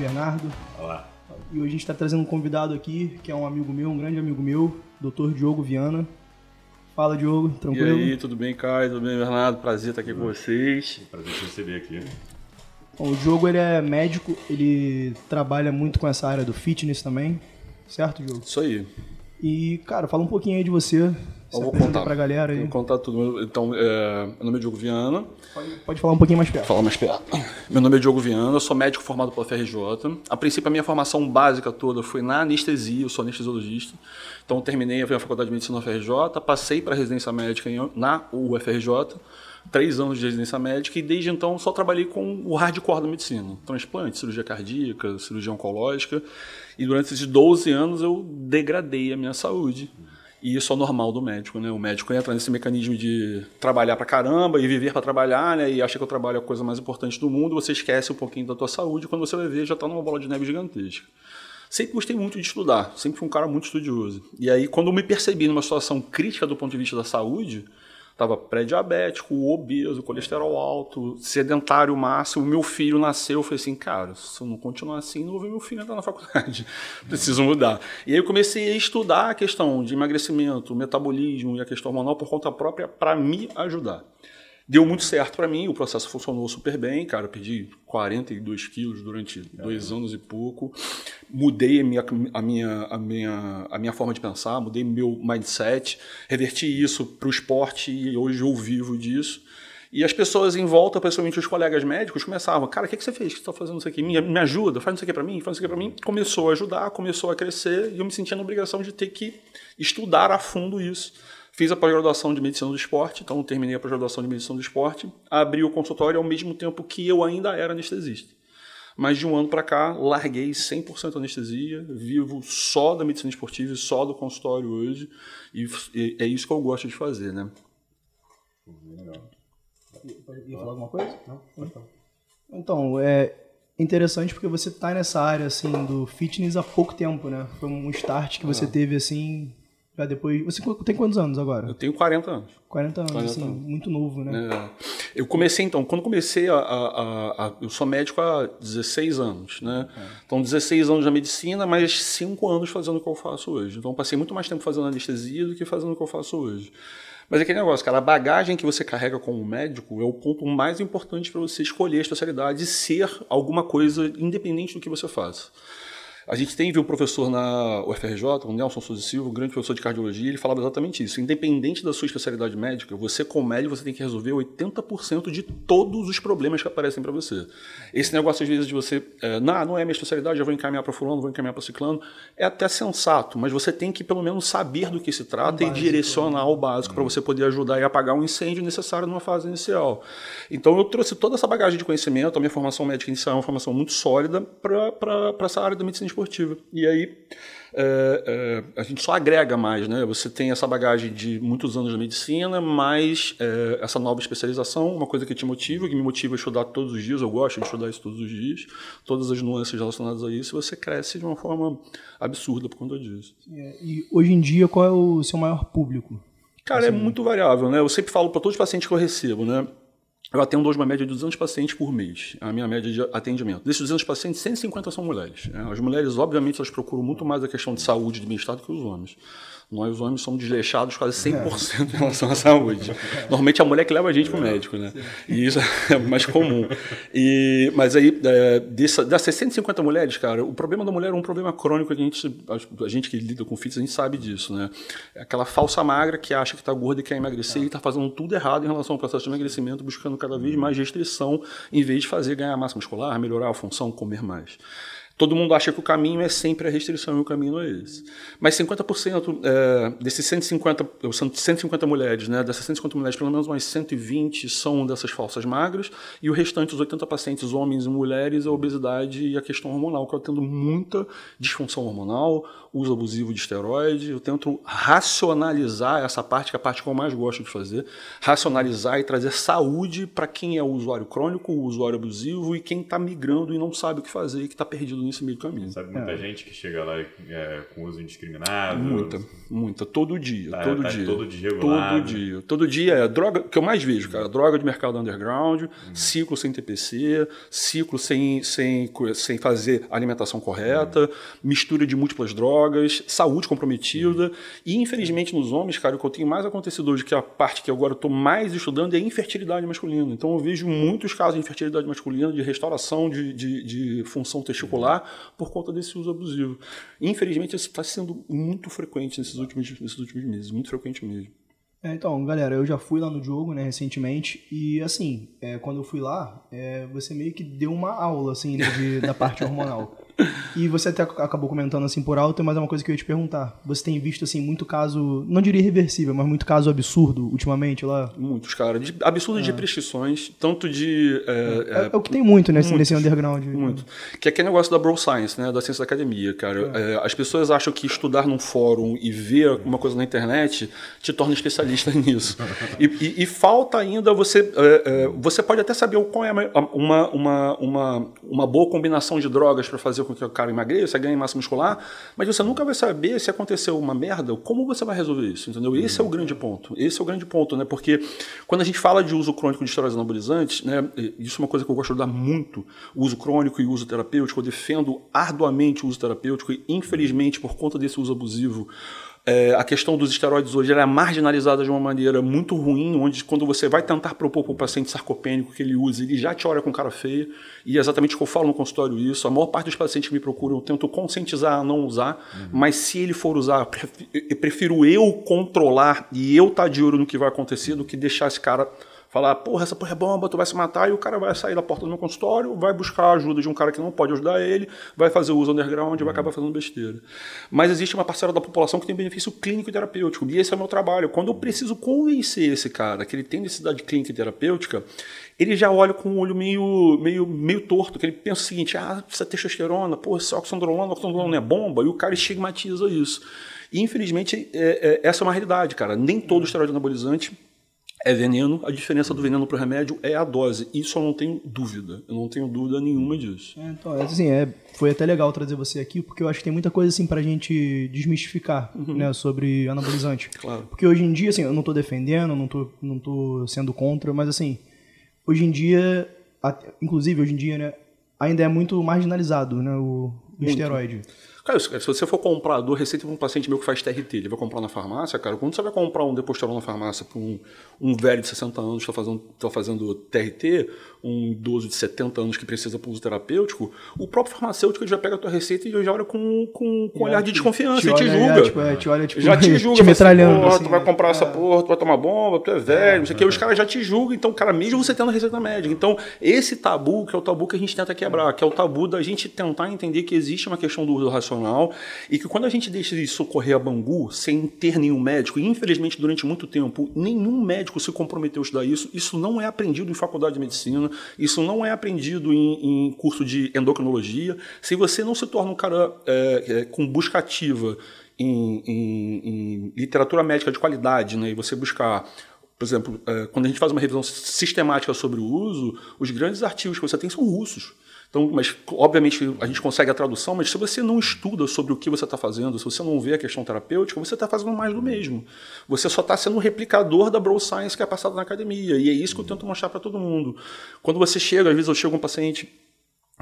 Bernardo. Olá. E hoje a gente está trazendo um convidado aqui, que é um amigo meu, um grande amigo meu, Dr. Diogo Viana. Fala, Diogo, tranquilo? E aí, tudo bem, Caio? Tudo bem, Bernardo? Prazer estar aqui com vocês. Prazer te receber aqui. Bom, o Diogo ele é médico, ele trabalha muito com essa área do fitness também, certo, Diogo? Isso aí. E, cara, fala um pouquinho aí de você. Eu vou contar. pra galera aí. Vou contar tudo. Então, é, meu nome é Diogo Viana. Pode, pode falar um pouquinho mais perto. Fala mais perto. Meu nome é Diogo Viana, eu sou médico formado pela FRJ. A princípio, a minha formação básica toda foi na anestesia, eu sou anestesiologista. Então, terminei a faculdade de medicina na FRJ, passei para residência médica na UFRJ, três anos de residência médica, e desde então só trabalhei com o hardcore da medicina: transplante, cirurgia cardíaca, cirurgia oncológica. E durante esses 12 anos eu degradei a minha saúde. E isso é normal do médico, né? O médico entra nesse mecanismo de trabalhar pra caramba e viver pra trabalhar, né? E acha que o trabalho é a coisa mais importante do mundo, você esquece um pouquinho da tua saúde, quando você vai ver já tá numa bola de neve gigantesca. Sempre gostei muito de estudar, sempre fui um cara muito estudioso. E aí, quando eu me percebi numa situação crítica do ponto de vista da saúde, estava pré-diabético, obeso, colesterol alto, sedentário máximo, meu filho nasceu, eu falei assim, cara, se eu não continuar assim, não vou ver meu filho entrar na faculdade, preciso mudar. E aí eu comecei a estudar a questão de emagrecimento, metabolismo e a questão hormonal por conta própria para me ajudar. Deu muito certo para mim, o processo funcionou super bem, cara. Eu perdi 42 quilos durante dois anos e pouco. Mudei a minha, a, minha, a, minha, a minha forma de pensar, mudei meu mindset, reverti isso para o esporte e hoje eu vivo disso. E as pessoas em volta, principalmente os colegas médicos, começavam: Cara, o que, que você fez? O que você está fazendo isso aqui? Me, me ajuda, faz isso aqui para mim, faz isso aqui para mim. Começou a ajudar, começou a crescer e eu me sentia na obrigação de ter que estudar a fundo isso. Fiz a pós-graduação de medicina do esporte, então terminei a pós-graduação de medicina do esporte, abri o consultório ao mesmo tempo que eu ainda era anestesista. Mas de um ano para cá, larguei 100% anestesia, vivo só da medicina esportiva e só do consultório hoje, e, e é isso que eu gosto de fazer, né? Ia falar alguma coisa? Não? Então, é interessante porque você tá nessa área, assim, do fitness há pouco tempo, né? Foi um start que você teve, assim, já depois... Você tem quantos anos agora? Eu tenho 40 anos. 40 anos, 40 assim, anos. muito novo, né? É. Eu comecei então, quando comecei a, a- a- Eu sou médico há 16 anos, né? Então, 16 anos na medicina, mas 5 anos fazendo o que eu faço hoje. Então, passei muito mais tempo fazendo anestesia do que fazendo o que eu faço hoje. Mas é aquele negócio, cara, a bagagem que você carrega como médico é o ponto mais importante para você escolher a especialidade e ser alguma coisa independente do que você faça. A gente tem viu um professor na UFRJ, o Nelson Souza Silva, um grande professor de cardiologia, ele falava exatamente isso. Independente da sua especialidade médica, você como médico você tem que resolver 80% de todos os problemas que aparecem para você. Esse negócio às vezes de você, é, não, não é minha especialidade, eu vou encaminhar para fulano, vou encaminhar para ciclano, é até sensato, mas você tem que pelo menos saber do que se trata e direcionar o básico para você poder ajudar e apagar um incêndio necessário numa fase inicial. Então eu trouxe toda essa bagagem de conhecimento, a minha formação médica inicial é uma formação muito sólida para essa área da medicina esportiva. E aí é, é, a gente só agrega mais, né? Você tem essa bagagem de muitos anos de medicina, mais é, essa nova especialização, uma coisa que te motiva, que me motiva a estudar todos os dias, eu gosto de estudar isso todos os dias, todas as nuances relacionadas a isso, você cresce de uma forma absurda por conta disso. É, E hoje em dia, qual é o seu maior público? Cara, é muito variável, né? Eu sempre falo para todos os pacientes que eu recebo, né? Eu atendo hoje uma média de 200 pacientes por mês, a minha média de atendimento. Desses 200 pacientes, 150 são mulheres. né? As mulheres, obviamente, elas procuram muito mais a questão de saúde e de bem-estar do que os homens. Nós, os homens, somos desleixados quase 100% em relação à saúde. Normalmente, a mulher que leva a gente para o médico, né? E isso é mais comum. E, mas aí, é, dessa, dessas 150 mulheres, cara, o problema da mulher é um problema crônico que a gente, a, a gente que lida com fitness, a gente sabe disso, né? É aquela falsa magra que acha que está gorda e quer emagrecer e está fazendo tudo errado em relação ao processo de emagrecimento, buscando cada vez mais restrição, em vez de fazer ganhar massa muscular, melhorar a função, comer mais. Todo mundo acha que o caminho é sempre a restrição e o caminho não é esse. Mas 50% é, desses 150, são 150 mulheres, né? Dessas 150 mulheres, pelo menos umas 120 são dessas falsas magras, e o restante, os 80 pacientes, homens e mulheres, é a obesidade e a questão hormonal, que eu tendo muita disfunção hormonal, uso abusivo de esteroide, eu tento racionalizar essa parte, que é a parte que eu mais gosto de fazer, racionalizar e trazer saúde para quem é o usuário crônico, o usuário abusivo e quem está migrando e não sabe o que fazer e que está perdido nesse meio caminho. Sabe muita É. gente que chega lá é, com uso indiscriminado? Muita, muita. Todo dia, Tá- todo tá dia. todo dia. Todo dia. Todo dia é droga, que eu mais vejo, cara. Droga de mercado underground, ciclo sem TPC, ciclo sem, sem, sem fazer alimentação correta, mistura de múltiplas drogas, saúde comprometida. E, infelizmente, nos homens, cara, o que eu tenho mais acontecido hoje, que é a parte que agora eu estou mais estudando, é a infertilidade masculina. Então, eu vejo muitos casos de infertilidade masculina, de restauração de, de, de função testicular, por conta desse uso abusivo. Infelizmente, isso está sendo muito frequente nesses últimos, nesses últimos meses, muito frequente mesmo. É, então, galera, eu já fui lá no jogo, né, recentemente, e assim, é, quando eu fui lá, é, você meio que deu uma aula, assim, né, de- da parte hormonal. E você até ac- acabou comentando assim por alto, mas é uma coisa que eu ia te perguntar. Você tem visto, assim, muito caso, não diria irreversível, mas muito caso absurdo ultimamente lá? Muitos, cara. De, absurdo de prescrições, tanto de. é, É, é o que tem muito nesse, muitos. nesse underground. Muito. Que é aquele negócio da bro science, né? Da ciência da academia, cara. É, as pessoas acham que estudar num fórum e ver uma coisa na internet te torna especialista nisso. e, e- e falta ainda você. é, é, você pode até saber qual é uma, uma, uma, uma boa combinação de drogas para fazer com que o cara emagreça, ganhe massa muscular, mas você nunca vai saber se aconteceu uma merda, como você vai resolver isso, entendeu? Esse é o grande ponto. Esse é o grande ponto, né? Porque quando a gente fala de uso crônico de esteroides anabolizantes, né? Isso é uma coisa que eu gosto de dar muito, o uso crônico e o uso terapêutico. Eu defendo arduamente o uso terapêutico e, infelizmente, por conta desse uso abusivo, é, a questão dos esteroides hoje ela é marginalizada de uma maneira muito ruim, onde quando você vai tentar propor para o paciente sarcopênico que ele use, ele já te olha com cara feia, e é exatamente o que eu falo no consultório isso. A maior parte dos pacientes que me procuram, eu tento conscientizar a não usar, mas se ele for usar, eu pref- eu prefiro eu controlar e eu estar de olho no que vai acontecer do que deixar esse cara falar, porra, essa porra é bomba, tu vai se matar, e o cara vai sair da porta do meu consultório, vai buscar a ajuda de um cara que não pode ajudar ele, vai fazer uso underground e vai acabar fazendo besteira. Mas existe uma parcela da população que tem benefício clínico e terapêutico, e esse é o meu trabalho. Quando eu preciso convencer esse cara que ele tem necessidade clínica e terapêutica, ele já olha com o olho meio, meio, meio torto, que ele pensa o seguinte, ah, ter testosterona, pô, esse oxandrolona, oxandrolona é bomba, e o cara estigmatiza isso. E, infelizmente, é- é- essa é uma realidade, cara. Nem todo esteroide anabolizante é veneno, a diferença do veneno para o remédio é a dose. Isso eu não tenho dúvida. Eu não tenho dúvida nenhuma disso. É, então, é, assim, é, foi até legal trazer você aqui, porque eu acho que tem muita coisa assim pra gente desmistificar, né, sobre anabolizante. Claro. Porque hoje em dia, assim, eu não tô defendendo, não tô, não tô sendo contra, mas assim, hoje em dia, inclusive hoje em dia, né, ainda é muito marginalizado, né, o, o esteroide. Cara, se você for comprar, dou receita para um paciente meu que faz TRT, ele vai comprar na farmácia, cara, quando você vai comprar um Deposteron na farmácia para um, um velho de 60 anos que está fazendo, tá fazendo TRT, um idoso de 70 anos que precisa para uso terapêutico, o próprio farmacêutico já pega a tua receita e já olha com, com, com olhar de desconfiança e te olha, julga. é, tipo, é, te olha, tipo, já te julga, te assim, metralhando. assim, tu vai comprar essa porra, tu vai tomar bomba, tu é velho, não sei o que. Os caras já te julgam, então, cara, mesmo você tendo receita médica. Então, esse tabu, que é o tabu que a gente tenta quebrar, que é o tabu da gente tentar entender que existe uma questão do uso racional e que quando a gente deixa de socorrer a Bangu sem ter nenhum médico, e infelizmente durante muito tempo nenhum médico se comprometeu a estudar isso, isso não é aprendido em faculdade de medicina, isso não é aprendido em, em curso de endocrinologia. Se você não se torna um cara é, é, com busca ativa em, em- em literatura médica de qualidade, né, e você buscar por exemplo, eh, quando a gente faz uma revisão sistemática sobre o uso, os grandes artigos que você tem são russos. Então, mas obviamente a gente consegue a tradução, mas se você não estuda sobre o que você está fazendo, se você não vê a questão terapêutica, você está fazendo mais do mesmo. Você só está sendo um replicador da bro science que é passada na academia. E é isso que eu tento mostrar para todo mundo. Quando você chega, às vezes eu chego um paciente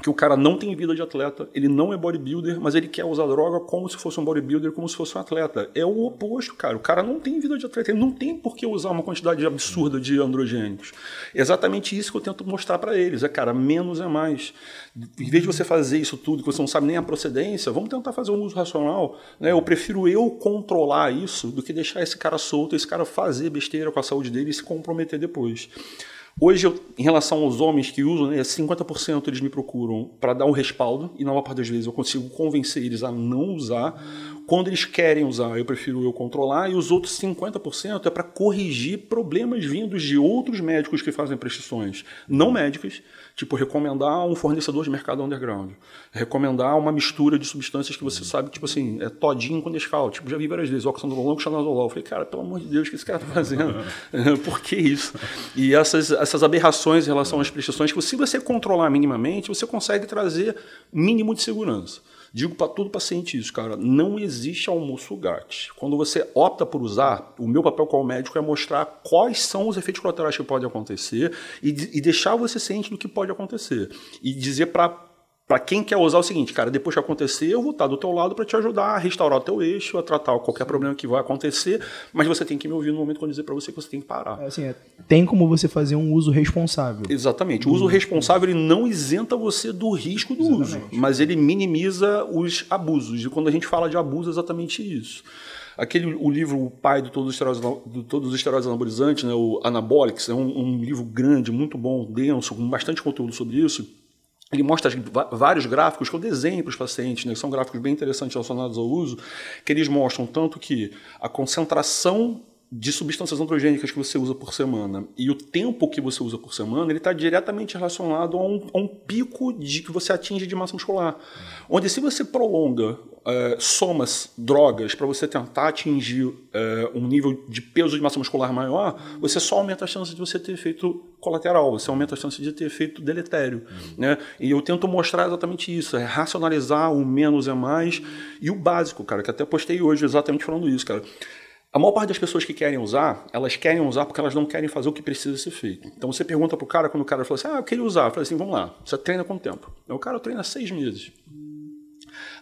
que o cara não tem vida de atleta, ele não é bodybuilder, mas ele quer usar droga como se fosse um bodybuilder, como se fosse um atleta. É o oposto, cara. O cara não tem vida de atleta, ele não tem por que usar uma quantidade absurda de androgênicos. É exatamente isso que eu tento mostrar para eles. É, cara, menos é mais. Em vez de você fazer isso tudo, que você não sabe nem a procedência, vamos tentar fazer um uso racional. Né? Eu prefiro eu controlar isso do que deixar esse cara solto, esse cara fazer besteira com a saúde dele e se comprometer depois. Hoje, eu, em relação aos homens que usam, né, 50% eles me procuram para dar um respaldo, e na maior parte das vezes eu consigo convencer eles a não usar. quando eles querem usar, eu prefiro eu controlar, e os outros 50% é para corrigir problemas vindos de outros médicos que fazem prescrições não médicas, tipo recomendar um fornecedor de mercado underground, recomendar uma mistura de substâncias que você sabe, tipo assim, é todinho com Nescau, tipo, já vi várias vezes, oxandrolol com xanazolol, eu falei, cara, pelo amor de Deus, o que esse cara tá fazendo? Por que isso? E essas, essas aberrações em relação às prescrições, que se você controlar minimamente, você consegue trazer mínimo de segurança. Digo para todo paciente isso, cara. Não existe almoço grátis. Quando você opta por usar, o meu papel como médico é mostrar quais são os efeitos colaterais que podem acontecer e, e deixar você ciente do que pode acontecer. E dizer para para quem quer usar o seguinte, cara, depois que acontecer, eu vou estar do teu lado para te ajudar a restaurar o teu eixo, a tratar qualquer problema que vai acontecer, mas você tem que me ouvir no momento quando dizer para você que você tem que parar. É, assim, é, tem como você fazer um uso responsável. Exatamente. O uso responsável ele não isenta você do risco do Exatamente. uso, mas ele minimiza os abusos. E quando a gente fala de abuso, é exatamente isso. Aquele, o livro O Pai de Todos os Esteroides, de todos os esteroides Anabolizantes, né, o Anabolics, é um, um livro grande, muito bom, denso, com bastante conteúdo sobre isso ele mostra vários gráficos que eu desenho para os pacientes, né, são gráficos bem interessantes relacionados ao uso, que eles mostram tanto que a concentração de substâncias androgênicas que você usa por semana e o tempo que você usa por semana, ele está diretamente relacionado a um, a um, pico de que você atinge de massa muscular. Onde se você prolonga é, somas drogas para você tentar atingir é, um nível de peso de massa muscular maior, você só aumenta a chance de você ter efeito colateral, você aumenta a chance de ter efeito deletério. Uhum. Né? E eu tento mostrar exatamente isso, é racionalizar o menos é mais e o básico, cara, que até postei hoje exatamente falando isso, cara. A maior parte das pessoas que querem usar, elas querem usar porque elas não querem fazer o que precisa ser feito. Então você pergunta pro cara, quando o cara fala assim, ah, eu queria usar. Eu falei assim, vamos lá, você treina quanto tempo? O cara treina seis meses.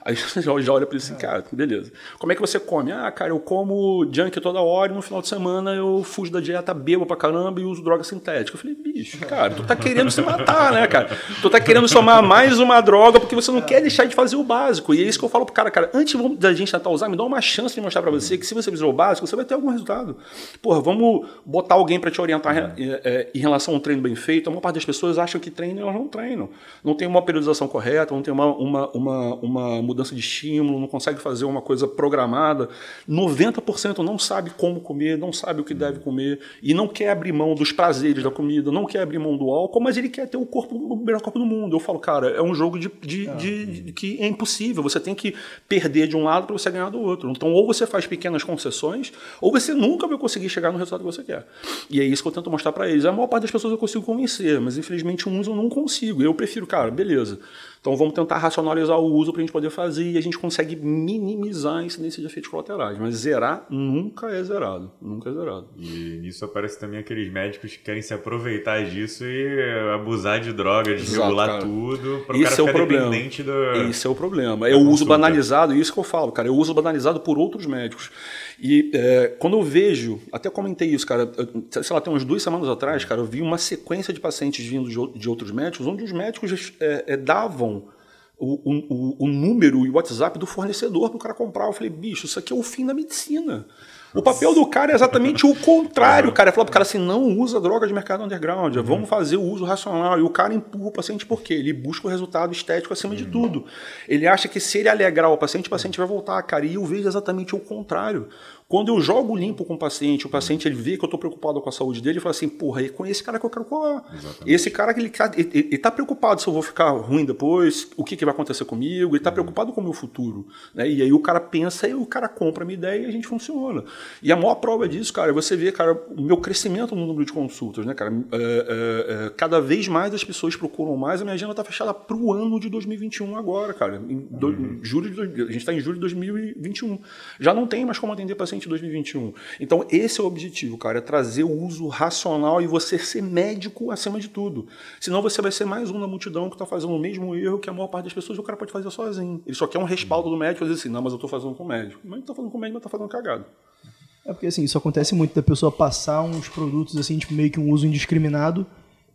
Aí você já olha para ele assim, cara, beleza. Como é que você come? Ah, cara, eu como junk toda hora e no final de semana eu fujo da dieta, bebo pra caramba e uso droga sintética. Eu falei, bicho, cara, tu tá querendo se matar, né, cara? Tu tá querendo somar mais uma droga porque você não quer deixar de fazer o básico. E é isso que eu falo pro cara, cara, antes da gente tentar usar, me dá uma chance de mostrar para você que se você fizer o básico, você vai ter algum resultado. Porra, vamos botar alguém para te orientar é, em relação a um treino bem feito. A maior parte das pessoas acham que treino e elas não treinam. Não tem uma periodização correta, não tem uma, uma, uma, uma mudança de estímulo, não consegue fazer uma coisa programada. 90% não sabe como comer, não sabe o que deve comer e não quer abrir mão dos prazeres da comida, não quer abrir mão do álcool, mas ele quer ter o corpo, o melhor corpo do mundo. Eu falo, cara, é um jogo de, de, é. de, de que é impossível. Você tem que perder de um lado para você ganhar do outro. Então, ou você faz pequenas concessões, ou você nunca vai conseguir chegar no resultado que você quer. E é isso que eu tento mostrar para eles. A maior parte das pessoas eu consigo convencer, mas infelizmente uns eu não consigo. Eu prefiro, cara, beleza. Então vamos tentar racionalizar o uso para a gente poder fazer e a gente consegue minimizar a incidência de efeitos colaterais. Mas zerar nunca é zerado. Nunca é zerado. E nisso aparece também aqueles médicos que querem se aproveitar disso e abusar de drogas, desregular tudo, para o cara é o problema. dependente do. Esse é o problema. É o uso banalizado, isso que eu falo, cara. É o uso banalizado por outros médicos. E é, quando eu vejo, até comentei isso, cara, eu, sei lá, tem umas duas semanas atrás, cara, eu vi uma sequência de pacientes vindo de, outros médicos, onde os médicos é, é, davam o, o, o, número e o WhatsApp do fornecedor para o cara comprar. Eu falei, bicho, isso aqui é o fim da medicina. O papel do cara é exatamente o contrário, cara. É falar pro cara assim, não usa droga de mercado underground, uhum. vamos fazer o uso racional. E o cara empurra o paciente por quê? Ele busca o resultado estético acima uhum. de tudo. Ele acha que se ele alegrar o paciente, o paciente vai voltar, cara. E eu vejo exatamente o contrário. Quando eu jogo limpo com o paciente, o paciente ele vê que eu estou preocupado com a saúde dele e fala assim, porra, é com esse cara que eu quero colar. Exatamente. Esse cara que ele, está preocupado se eu vou ficar ruim depois, o que, que vai acontecer comigo, ele está uhum. preocupado com o meu futuro. Né? E aí o cara pensa e o cara compra a minha ideia e a gente funciona. E a maior prova disso, cara, é você vê, cara, o meu crescimento no número de consultas, né, cara? É, é, é, cada vez mais as pessoas procuram mais, a minha agenda está fechada para o ano de 2021 agora, cara. Em do, uhum. julho de, a gente está em julho de 2021. Já não tem mais como atender paciente 2021. Então, esse é o objetivo, cara, é trazer o uso racional e você ser médico acima de tudo. Senão você vai ser mais um na multidão que está fazendo o mesmo erro que a maior parte das pessoas o cara pode fazer sozinho. Ele só quer um respaldo do médico e dizer assim, não, mas eu estou fazendo com o médico. Mas não está fazendo com o médico, mas está fazendo cagado. É porque assim, isso acontece muito da pessoa passar uns produtos assim, tipo, meio que um uso indiscriminado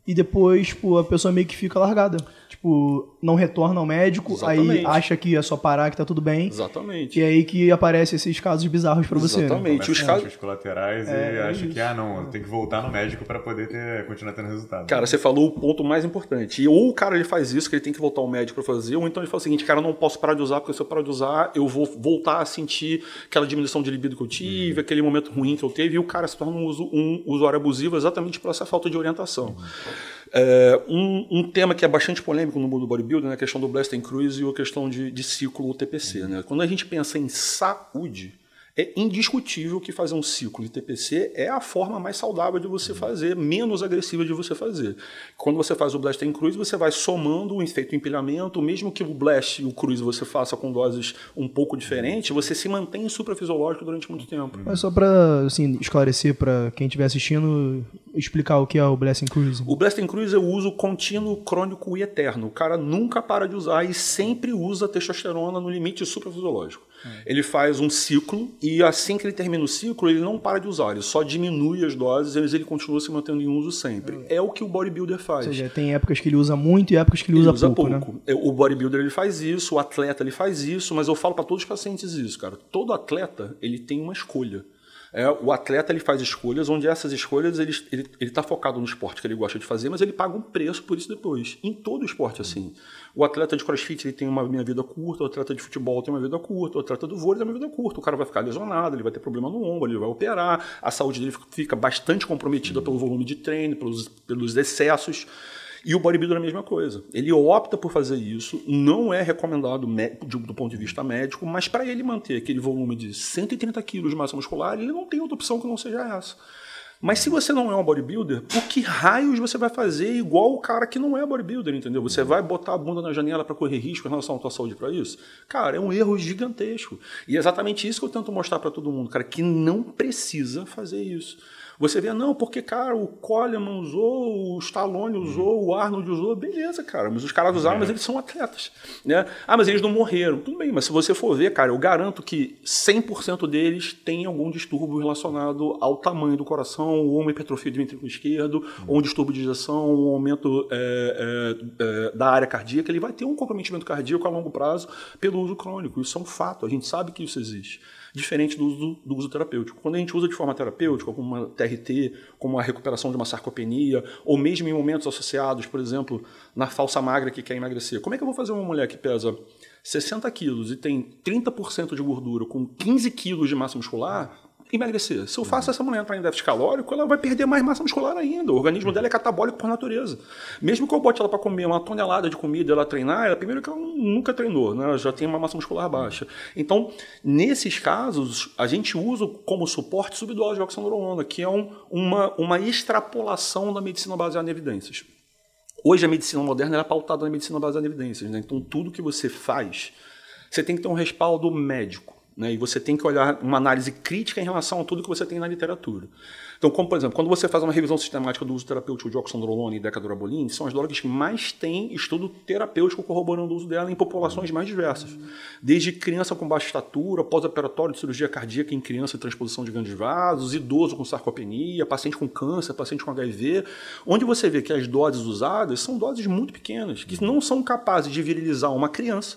e depois, tipo, a pessoa meio que fica largada. Tipo, não retorna ao médico, Exatamente. aí acha que é só parar, que tá tudo bem. Exatamente. E é aí que aparecem esses casos bizarros para você. Exatamente. Né? Os casos colaterais é, e é acha que, ah, não, tem que voltar no médico para poder ter, continuar tendo resultado. Cara, você falou o ponto mais importante. E ou o cara ele faz isso, que ele tem que voltar ao médico para fazer, ou então ele fala o seguinte, cara, eu não posso parar de usar, porque se eu parar de usar, eu vou voltar a sentir aquela diminuição de libido que eu tive, uhum. aquele momento ruim que eu teve, e o cara se torna um, um usuário abusivo exatamente por essa falta de orientação. Uhum. É, um, um, tema que é bastante polêmico no mundo do bodybuilding é a questão do blast and cruise e a questão de, de ciclo UTPC. Né? Quando a gente pensa em saúde, é indiscutível que fazer um ciclo de TPC é a forma mais saudável de você fazer, menos agressiva de você fazer. Quando você faz o blast em cruise, você vai somando o efeito empilhamento, mesmo que o blast e o cruise você faça com doses um pouco diferentes, você se mantém suprafisiológico durante muito tempo. Mas só para assim, esclarecer para quem estiver assistindo, explicar o que é o blast cruise. O blast cruise é o uso contínuo, crônico e eterno. O cara nunca para de usar e sempre usa testosterona no limite suprafisiológico. Ele faz um ciclo e assim que ele termina o ciclo, ele não para de usar, ele só diminui as doses, mas ele continua se mantendo em uso sempre. É o que o bodybuilder faz. Ou seja, tem épocas que ele usa muito e épocas que ele, ele usa, usa pouco, pouco. Né? O bodybuilder ele faz isso, o atleta ele faz isso, mas eu falo para todos os pacientes isso, cara. Todo atleta ele tem uma escolha. É, o atleta ele faz escolhas onde essas escolhas ele está ele, ele tá focado no esporte que ele gosta de fazer, mas ele paga um preço por isso depois. Em todo esporte assim. O atleta de crossfit ele tem uma, uma vida curta, o atleta de futebol tem uma vida curta, o atleta do vôlei tem uma vida curta. O cara vai ficar lesionado, ele vai ter problema no ombro, ele vai operar, a saúde dele fica bastante comprometida pelo volume de treino, pelos, pelos excessos. E o bodybuilder é a mesma coisa. Ele opta por fazer isso, não é recomendado do ponto de vista médico, mas para ele manter aquele volume de 130 quilos de massa muscular, ele não tem outra opção que não seja essa. Mas se você não é um bodybuilder, por que raios você vai fazer igual o cara que não é bodybuilder, entendeu? Você vai botar a bunda na janela para correr risco em relação à tua saúde para isso? Cara, é um erro gigantesco. E é exatamente isso que eu tento mostrar para todo mundo, cara, que não precisa fazer isso. Você vê, não, porque, cara, o Coleman usou, o Stallone usou, o Arnold usou, beleza, cara, mas os caras usaram, mas eles são atletas. Né? Ah, mas eles não morreram. Tudo bem, mas se você for ver, cara, eu garanto que 100% deles têm algum distúrbio relacionado ao tamanho do coração, ou uma hipertrofia do ventrículo esquerdo, ou um distúrbio de injeção, um aumento é, é, é, da área cardíaca, ele vai ter um comprometimento cardíaco a longo prazo pelo uso crônico. Isso é um fato, a gente sabe que isso existe diferente do uso, do uso terapêutico. Quando a gente usa de forma terapêutica, como uma TRT, como a recuperação de uma sarcopenia, ou mesmo em momentos associados, por exemplo, na falsa magra que quer emagrecer. Como é que eu vou fazer uma mulher que pesa 60 quilos e tem 30% de gordura com 15 quilos de massa muscular? Emagrecer. Se eu faço essa mulher entrar em déficit calórico, ela vai perder mais massa muscular ainda. O organismo dela é catabólico por natureza. Mesmo que eu bote ela para comer uma tonelada de comida e ela treinar, ela primeiro que ela nunca treinou, né? ela já tem uma massa muscular baixa. Então, nesses casos, a gente usa como suporte subdose de oxandrolona, que é um, uma, uma extrapolação da medicina baseada em evidências. Hoje a medicina moderna é pautada na medicina baseada em evidências. Né? Então, tudo que você faz, você tem que ter um respaldo médico. Né? E você tem que olhar uma análise crítica em relação a tudo que você tem na literatura. Então, como por exemplo, quando você faz uma revisão sistemática do uso terapêutico de oxandrolona e decadurabolina, são as drogas que mais têm estudo terapêutico corroborando o uso dela em populações mais diversas. Desde criança com baixa estatura, pós-operatório de cirurgia cardíaca em criança e transposição de grandes vasos, idoso com sarcopenia, paciente com câncer, paciente com HIV, onde você vê que as doses usadas são doses muito pequenas, que não são capazes de virilizar uma criança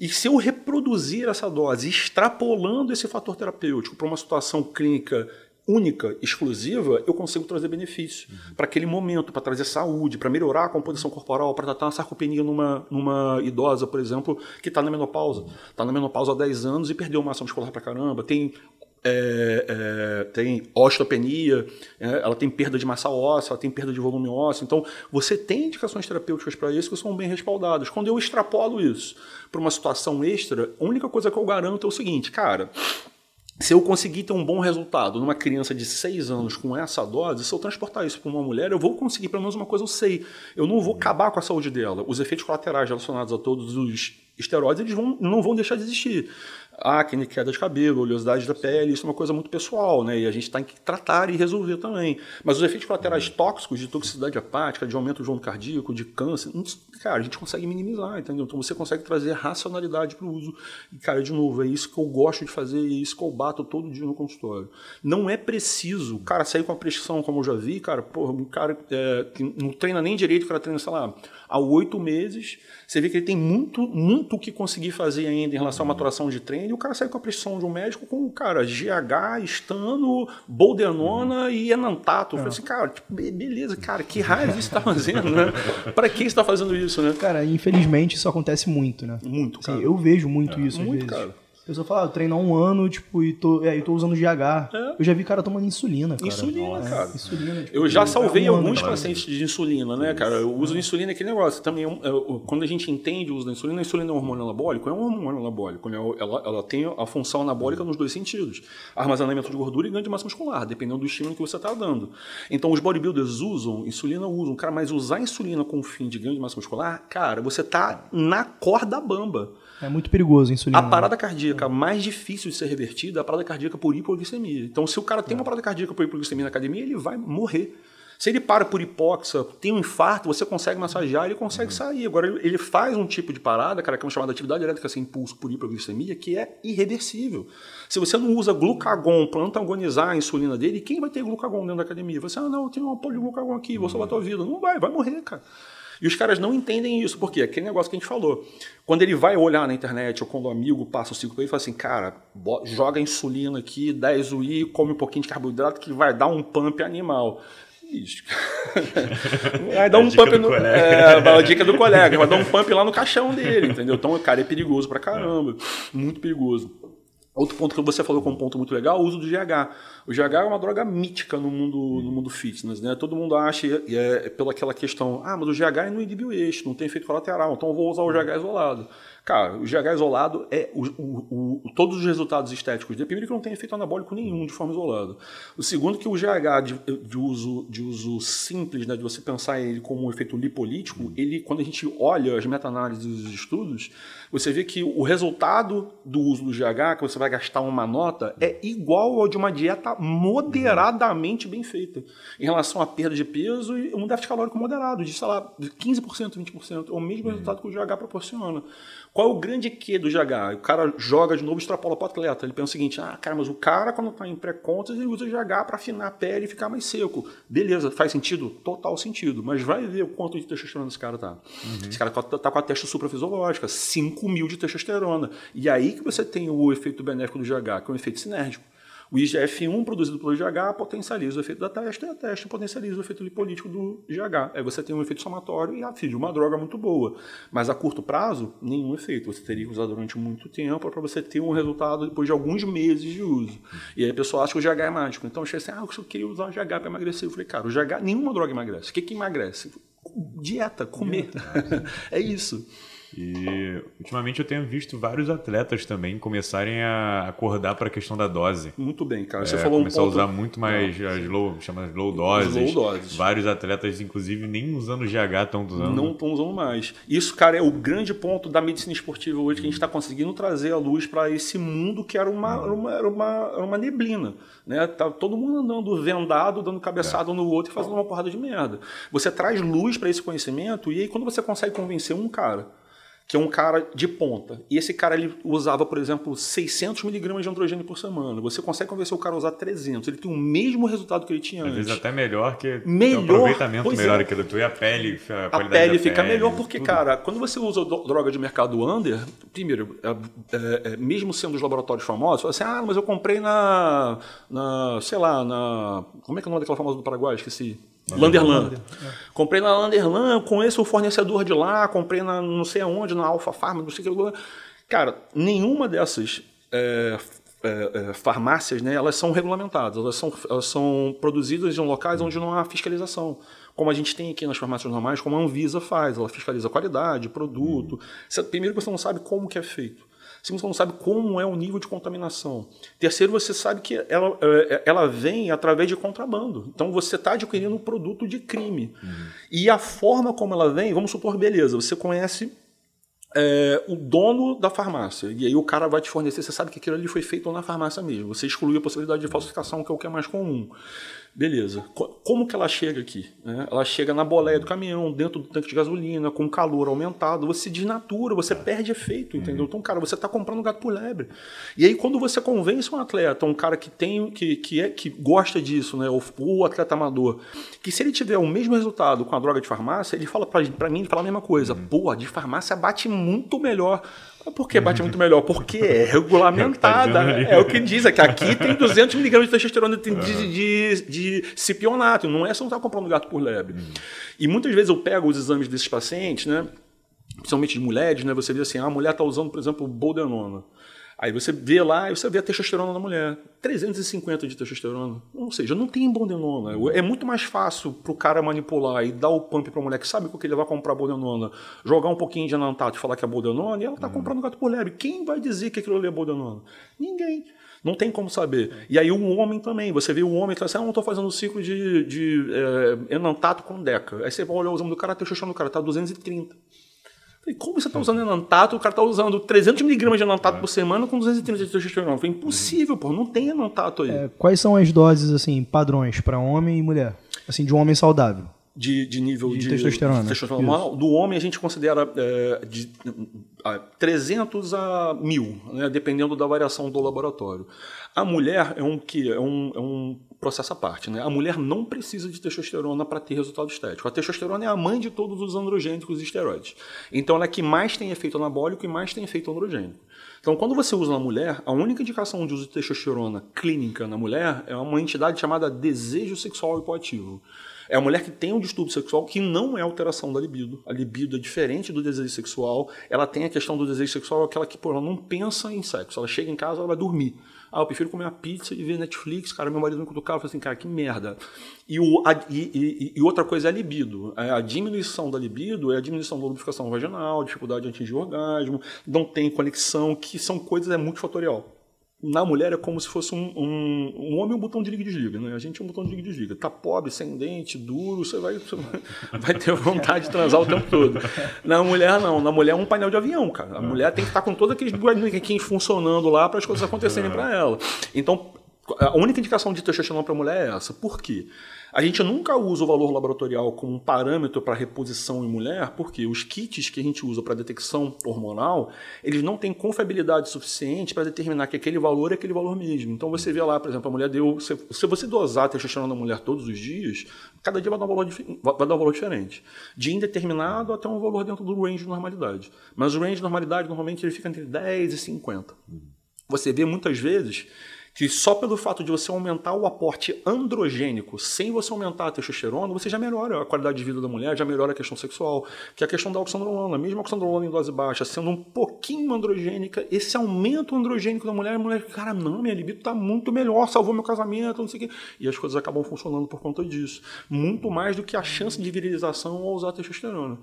e se eu reproduzir essa dose, extrapolando esse fator terapêutico para uma situação clínica única, exclusiva, eu consigo trazer benefício uhum. para aquele momento, para trazer saúde, para melhorar a composição corporal, para tratar uma sarcopenia numa, numa idosa, por exemplo, que está na menopausa. Está na menopausa há 10 anos e perdeu massa muscular para caramba, tem é, é, tem osteopenia, é, ela tem perda de massa óssea, ela tem perda de volume ósseo. Então, você tem indicações terapêuticas para isso que são bem respaldadas. Quando eu extrapolo isso para uma situação extra, a única coisa que eu garanto é o seguinte, cara. Se eu conseguir ter um bom resultado numa criança de 6 anos com essa dose, se eu transportar isso para uma mulher, eu vou conseguir pelo menos uma coisa eu sei. Eu não vou acabar com a saúde dela. Os efeitos colaterais relacionados a todos os esteroides eles vão, não vão deixar de existir. Acne, queda de cabelo, oleosidade da pele, isso é uma coisa muito pessoal, né? E a gente tem que tratar e resolver também. Mas os efeitos colaterais tóxicos de toxicidade hepática, de aumento do jogo cardíaco, de câncer, cara, a gente consegue minimizar, entendeu? Então você consegue trazer racionalidade para o uso. E, cara, de novo, é isso que eu gosto de fazer e é isso que eu bato todo dia no consultório. Não é preciso, cara, sair com a prescrição, como eu já vi, cara, porra, um cara é, que não treina nem direito, o cara treina, sei lá, há oito meses, você vê que ele tem muito, muito o que conseguir fazer ainda em relação à maturação de treino, e o cara sai com a prescrição de um médico com, cara, GH, estano, boldenona uhum. e enantato. Eu falei assim, cara, tipo, beleza, cara, que raio isso está fazendo, né? Para que você está fazendo isso, né? Cara, infelizmente isso acontece muito, né? Muito, assim, cara. eu vejo muito é, isso muito, às vezes. Cara pessoa fala, ah, eu treino há um ano, tipo, e tô, é, e tô usando GH. É. Eu já vi cara tomando insulina, cara. Insulina, Nossa. cara. Insulina, tipo, eu já salvei é um alguns ano, pacientes de insulina, né, cara? Eu uso insulina é aquele negócio. Também, é quando a gente entende o uso da insulina, a insulina é um hormônio anabólico, é um hormônio anabólico. Né? Ela, ela tem a função anabólica nos dois sentidos. Armazenamento de gordura e ganho de massa muscular, dependendo do estímulo que você está dando. Então, os bodybuilders usam, insulina usam, cara, mas usar insulina com o fim de ganho de massa muscular, cara, você tá na corda bamba. É muito perigoso a insulina. A né? parada cardíaca mais difícil de ser revertida é a parada cardíaca por hipoglicemia. Então, se o cara tem uma parada cardíaca por hipoglicemia na academia, ele vai morrer. Se ele para por hipóxia, tem um infarto, você consegue massagear, ele consegue uhum. sair. Agora, ele faz um tipo de parada, cara, que é uma chamada atividade elétrica sem impulso por hipoglicemia, que é irreversível. Se você não usa glucagon para antagonizar a insulina dele, quem vai ter glucagon dentro da academia? Você, ah, não, tenho um apoio de glucagon aqui, vou salvar a tua vida. Não vai, vai morrer, cara. E os caras não entendem isso, porque aquele negócio que a gente falou. Quando ele vai olhar na internet, ou quando o amigo passa o ciclo para ele, fala assim, cara, joga insulina aqui, 10 UI, come um pouquinho de carboidrato que vai dar um pump animal. Isso. Vai dar um pump no. É, a dica do colega, vai dar um pump lá no caixão dele, entendeu? Então, cara, é perigoso pra caramba. Muito perigoso. Outro ponto que você falou como um ponto muito legal, o uso do GH. O GH é uma droga mítica no mundo, no mundo fitness, né? Todo mundo acha, e é, é pela aquela questão, ah, mas o GH não inibe o eixo, não tem efeito colateral, então eu vou usar o GH isolado. Cara, o GH isolado é o, o, o, todos os resultados estéticos dele. Primeiro que não tem efeito anabólico nenhum de forma isolada. O segundo que o GH de, de uso, de uso simples, né, de você pensar ele como um efeito lipolítico, ele, quando a gente olha as meta-análises dos estudos, você vê que o resultado do uso do GH, que você vai gastar uma nota, é igual ao de uma dieta moderadamente bem feita. Em relação à perda de peso e um déficit calórico moderado, de, sei lá, 15%, 20%. É o mesmo resultado que o GH proporciona. Qual é o grande quê do GH? O cara joga de novo e extrapola para o atleta. Ele pensa o seguinte: ah, cara, mas o cara, quando está em pré-contas, ele usa GH para afinar a pele e ficar mais seco. Beleza, faz sentido? Total sentido. Mas vai ver o quanto de testosterona esse cara tá. Uhum. Esse cara tá, tá com a testa suprafisiológica, 5 mil de testosterona. E aí que você tem o efeito benéfico do GH, que é um efeito sinérgico. O IGF-1 produzido pelo GH potencializa o efeito da testa e a testa potencializa o efeito lipolítico do GH. Aí você tem um efeito somatório e, afim, uma droga muito boa. Mas a curto prazo, nenhum efeito. Você teria que usar durante muito tempo para você ter um resultado depois de alguns meses de uso. E aí a pessoa acha que o GH é mágico. Então eu achei assim, ah, eu queria usar o GH para emagrecer. Eu falei, cara, o GH, nenhuma droga emagrece. O que, que emagrece? Dieta, comer. Dieta. é isso. E ultimamente eu tenho visto vários atletas também começarem a acordar para a questão da dose. Muito bem, cara. Você é, falou começar um ponto... a usar muito mais Não. as low, chama low doses. Low doses. Vários atletas, inclusive, nem usando GH estão usando. Não estão usando mais. Isso, cara, é o grande ponto da medicina esportiva hoje que a gente está conseguindo trazer a luz para esse mundo que era uma, era uma, era uma, era uma neblina. Né? Tá todo mundo andando vendado, dando cabeçada é. no outro e fazendo uma porrada de merda. Você traz luz para esse conhecimento e aí quando você consegue convencer um cara que é um cara de ponta. E esse cara ele usava, por exemplo, 600 miligramas de androgênio por semana. Você consegue convencer o cara a usar 300. Ele tem o mesmo resultado que ele tinha Às antes. vezes até melhor que melhor, um aproveitamento melhor é. que do e a pele, a, a pele fica pele, melhor porque, tudo. cara, quando você usa droga de mercado under, primeiro, é, é, é, mesmo sendo os laboratórios famosos, você fala assim: "Ah, mas eu comprei na na, sei lá, na como é que é o nome daquela famosa do Paraguai? Esqueci. Landerlan. É. Comprei na Landerlan, conheço o fornecedor de lá, comprei na não sei aonde, na Alfa Farma, não sei o que. Cara, nenhuma dessas é, é, é, farmácias, né, elas são regulamentadas, elas são, elas são produzidas em locais onde não há fiscalização. Como a gente tem aqui nas farmácias normais, como a Anvisa faz, ela fiscaliza a qualidade, produto. Uhum. Primeiro você não sabe como que é feito. Segundo, você não sabe como é o nível de contaminação. Terceiro, você sabe que ela, é, ela vem através de contrabando. Então você está adquirindo um produto de crime. Uhum. E a forma como ela vem, vamos supor, beleza, você conhece é, o dono da farmácia. E aí o cara vai te fornecer, você sabe que aquilo ali foi feito na farmácia mesmo. Você exclui a possibilidade de falsificação, que é o que é mais comum. Beleza. Como que ela chega aqui? Né? Ela chega na boleia do caminhão, dentro do tanque de gasolina, com calor aumentado, você desnatura, você perde efeito, entendeu? Então, cara, você está comprando gato por lebre. E aí, quando você convence um atleta, um cara que tem, que, que, é, que gosta disso, né? O, o atleta amador, que se ele tiver o mesmo resultado com a droga de farmácia, ele fala para mim, ele fala a mesma coisa. Uhum. Pô, a de farmácia bate muito melhor. Por que bate muito melhor? Porque é regulamentada. É o que diz, é que aqui tem 200 miligramas de testosterona de, de, de, de cipionato. Não é só estar comprando gato por lebre. Uhum. E muitas vezes eu pego os exames desses pacientes, né? principalmente de mulheres, né? você vê assim, ah, a mulher está usando, por exemplo, boldenona. Aí você vê lá você vê a testosterona da mulher. 350 de testosterona. Ou seja, não tem bondenona. É muito mais fácil para o cara manipular e dar o pump para a mulher que sabe que ele vai comprar bondenona, jogar um pouquinho de anantato e falar que é bondenona, e ela está uhum. comprando gato por lebre. Quem vai dizer que aquilo ali é bondenona? Ninguém. Não tem como saber. E aí o homem também. Você vê o homem que tá assim, ah, não estou fazendo ciclo de, de é, enantato com deca. Aí você vai olhar o exame do cara, a testosterona do cara está 230. Falei, como você está usando enantato? O cara está usando 300 miligramas de enantato é. por semana com 230 de testosterona. Falei, impossível, pô, não tem enantato aí. É, quais são as doses, assim, padrões para homem e mulher? Assim, de um homem saudável? De, de nível de, de testosterona. testosterona. Do homem a gente considera é, de 300 a 1000, né, dependendo da variação do laboratório. A mulher é um que é um, é um processo à parte. Né? A mulher não precisa de testosterona para ter resultado estético. A testosterona é a mãe de todos os androgênicos e esteroides. Então ela é que mais tem efeito anabólico e mais tem efeito androgênico. Então, quando você usa na mulher, a única indicação de uso de testosterona clínica na mulher é uma entidade chamada desejo sexual hipoativo. É a mulher que tem um distúrbio sexual que não é alteração da libido. A libido é diferente do desejo sexual. Ela tem a questão do desejo sexual, aquela que pô, ela não pensa em sexo. Ela chega em casa, ela vai dormir. Ah, eu prefiro comer uma pizza e ver Netflix. Cara, meu marido me cutucava e falou assim, cara, que merda. E, o, a, e, e, e, outra coisa é a libido. É, a diminuição da libido é a diminuição da lubrificação vaginal, dificuldade de atingir o orgasmo, não tem conexão, que são coisas, é multifatorial na mulher é como se fosse um, um, um homem um botão de liga e desliga, né? A gente é um botão de liga e desliga. Tá pobre, sem dente, duro, você vai, você vai ter vontade de transar o tempo todo. Na mulher, não. Na mulher é um painel de avião, cara. A mulher tem que estar com todos aqueles bonequinhos funcionando lá para as coisas acontecerem para ela. Então, a única indicação de testosterona para mulher é essa. Por quê? A gente nunca usa o valor laboratorial como um parâmetro para reposição em mulher, porque os kits que a gente usa para detecção hormonal, eles não têm confiabilidade suficiente para determinar que aquele valor é aquele valor mesmo. Então você vê lá, por exemplo, a mulher deu. Se, você dosar a testosterona da mulher todos os dias, cada dia vai dar, um valor, vai dar um valor diferente. De indeterminado até um valor dentro do range de normalidade. Mas o range de normalidade normalmente ele fica entre 10 e 50. Você vê muitas vezes que só pelo fato de você aumentar o aporte androgênico sem você aumentar a testosterona, você já melhora a qualidade de vida da mulher, já melhora a questão sexual, que é a questão da oxandrolona. Mesmo a oxandrolona em dose baixa, sendo um pouquinho androgênica, esse aumento androgênico da mulher, a mulher, cara, não, minha libido está muito melhor, salvou meu casamento, não sei o quê. E as coisas acabam funcionando por conta disso. Muito mais do que a chance de virilização ao usar testosterona.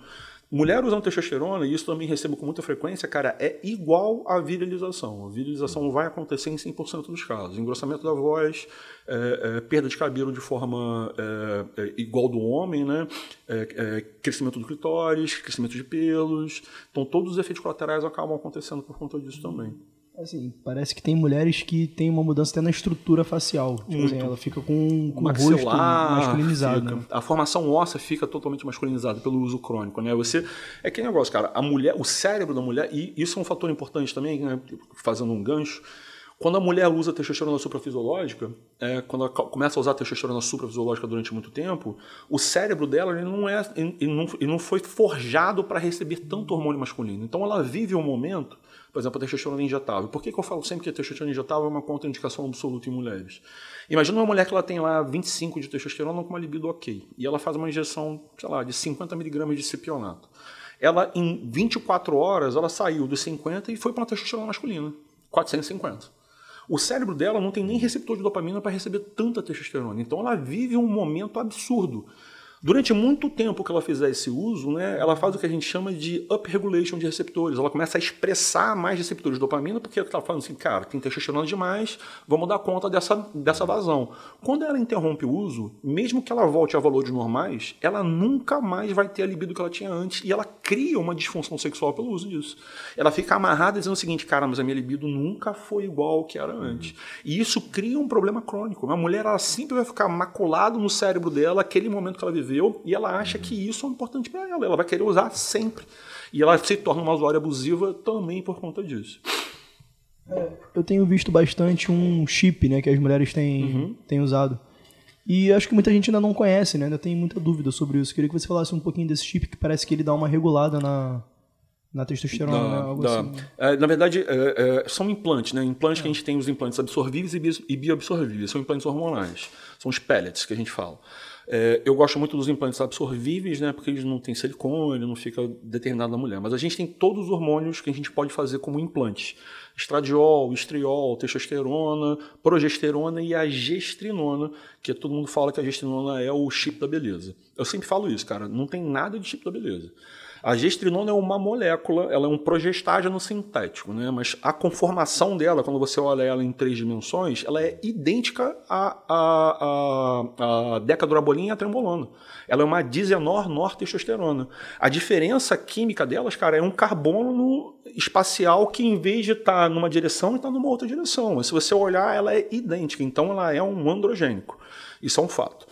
Mulher usando testosterona, e isso também recebo com muita frequência, cara, é igual à virilização. A virilização vai acontecer em 100% dos casos. Engrossamento da voz, é, é, perda de cabelo de forma é, é igual do homem, né? É, é, crescimento do clitóris, crescimento de pelos. Então, todos os efeitos colaterais acabam acontecendo por conta disso também. Assim, parece que tem mulheres que tem uma mudança até na estrutura facial. Tipo assim, ela fica com, com o rosto masculinizado. Né? A formação óssea fica totalmente masculinizada pelo uso crônico, né? Você é que negócio, cara. A mulher, o cérebro da mulher e isso é um fator importante também, né? Fazendo um gancho. Quando a mulher usa testosterona suprafisiológica, é, quando ela começa a usar testosterona suprafisiológica durante muito tempo, o cérebro dela ele não, é, ele não, ele não foi forjado para receber tanto hormônio masculino. Então ela vive um momento por exemplo, a testosterona injetável. Por que, que eu falo sempre que a testosterona injetável é uma contraindicação absoluta em mulheres? Imagina uma mulher que ela tem lá 25 de testosterona com uma libido ok, e ela faz uma injeção, sei lá, de 50 miligramas de cipionato. Ela, em 24 horas, ela saiu dos 50 e foi para uma testosterona masculina, 450. O cérebro dela não tem nem receptor de dopamina para receber tanta testosterona. Então ela vive um momento absurdo. Durante muito tempo que ela fizer esse uso, né, ela faz o que a gente chama de upregulation de receptores. Ela começa a expressar mais receptores de dopamina, porque ela está falando assim, cara, tem testosterona demais, vamos dar conta dessa, dessa vazão. Quando ela interrompe o uso, mesmo que ela volte a valores normais, ela nunca mais vai ter a libido que ela tinha antes e ela cria uma disfunção sexual pelo uso disso. Ela fica amarrada dizendo o seguinte, cara, mas a minha libido nunca foi igual ao que era antes. E isso cria um problema crônico. Uma mulher, ela sempre vai ficar maculado no cérebro dela aquele momento que ela viveu e ela acha que isso é importante para ela. Ela vai querer usar sempre. E ela se torna uma usuária abusiva também por conta disso. É, eu tenho visto bastante um chip, né, que as mulheres têm, uhum. têm usado. E acho que muita gente ainda não conhece, né? Ainda tem muita dúvida sobre isso. Queria que você falasse um pouquinho desse chip que parece que ele dá uma regulada na, na testosterona, da, né? Algo da, assim. É, na verdade, é, é, são implantes, né? Implantes que a gente tem os implantes absorvíveis e bioabsorvíveis. São implantes hormonais. São os pellets que a gente fala. É, eu gosto muito dos implantes absorvíveis, né? Porque eles não têm silicone, não fica determinado na mulher. Mas a gente tem todos os hormônios que a gente pode fazer como implantes estradiol, estriol, testosterona, progesterona e a gestrinona, que todo mundo fala que a gestrinona é o chip da beleza. Eu sempre falo isso, cara, não tem nada de chip da beleza. A gestrinona é uma molécula, ela é um progestágeno sintético, né? mas a conformação dela, quando você olha ela em três dimensões, ela é idêntica à, à, à, à decadurabolina e à trembolona. Ela é uma dizenor-nortestosterona. A diferença química delas, cara, é um carbono espacial que, em vez de estar tá numa direção, está numa outra direção. Mas se você olhar, ela é idêntica. Então, ela é um androgênico. Isso é um fato.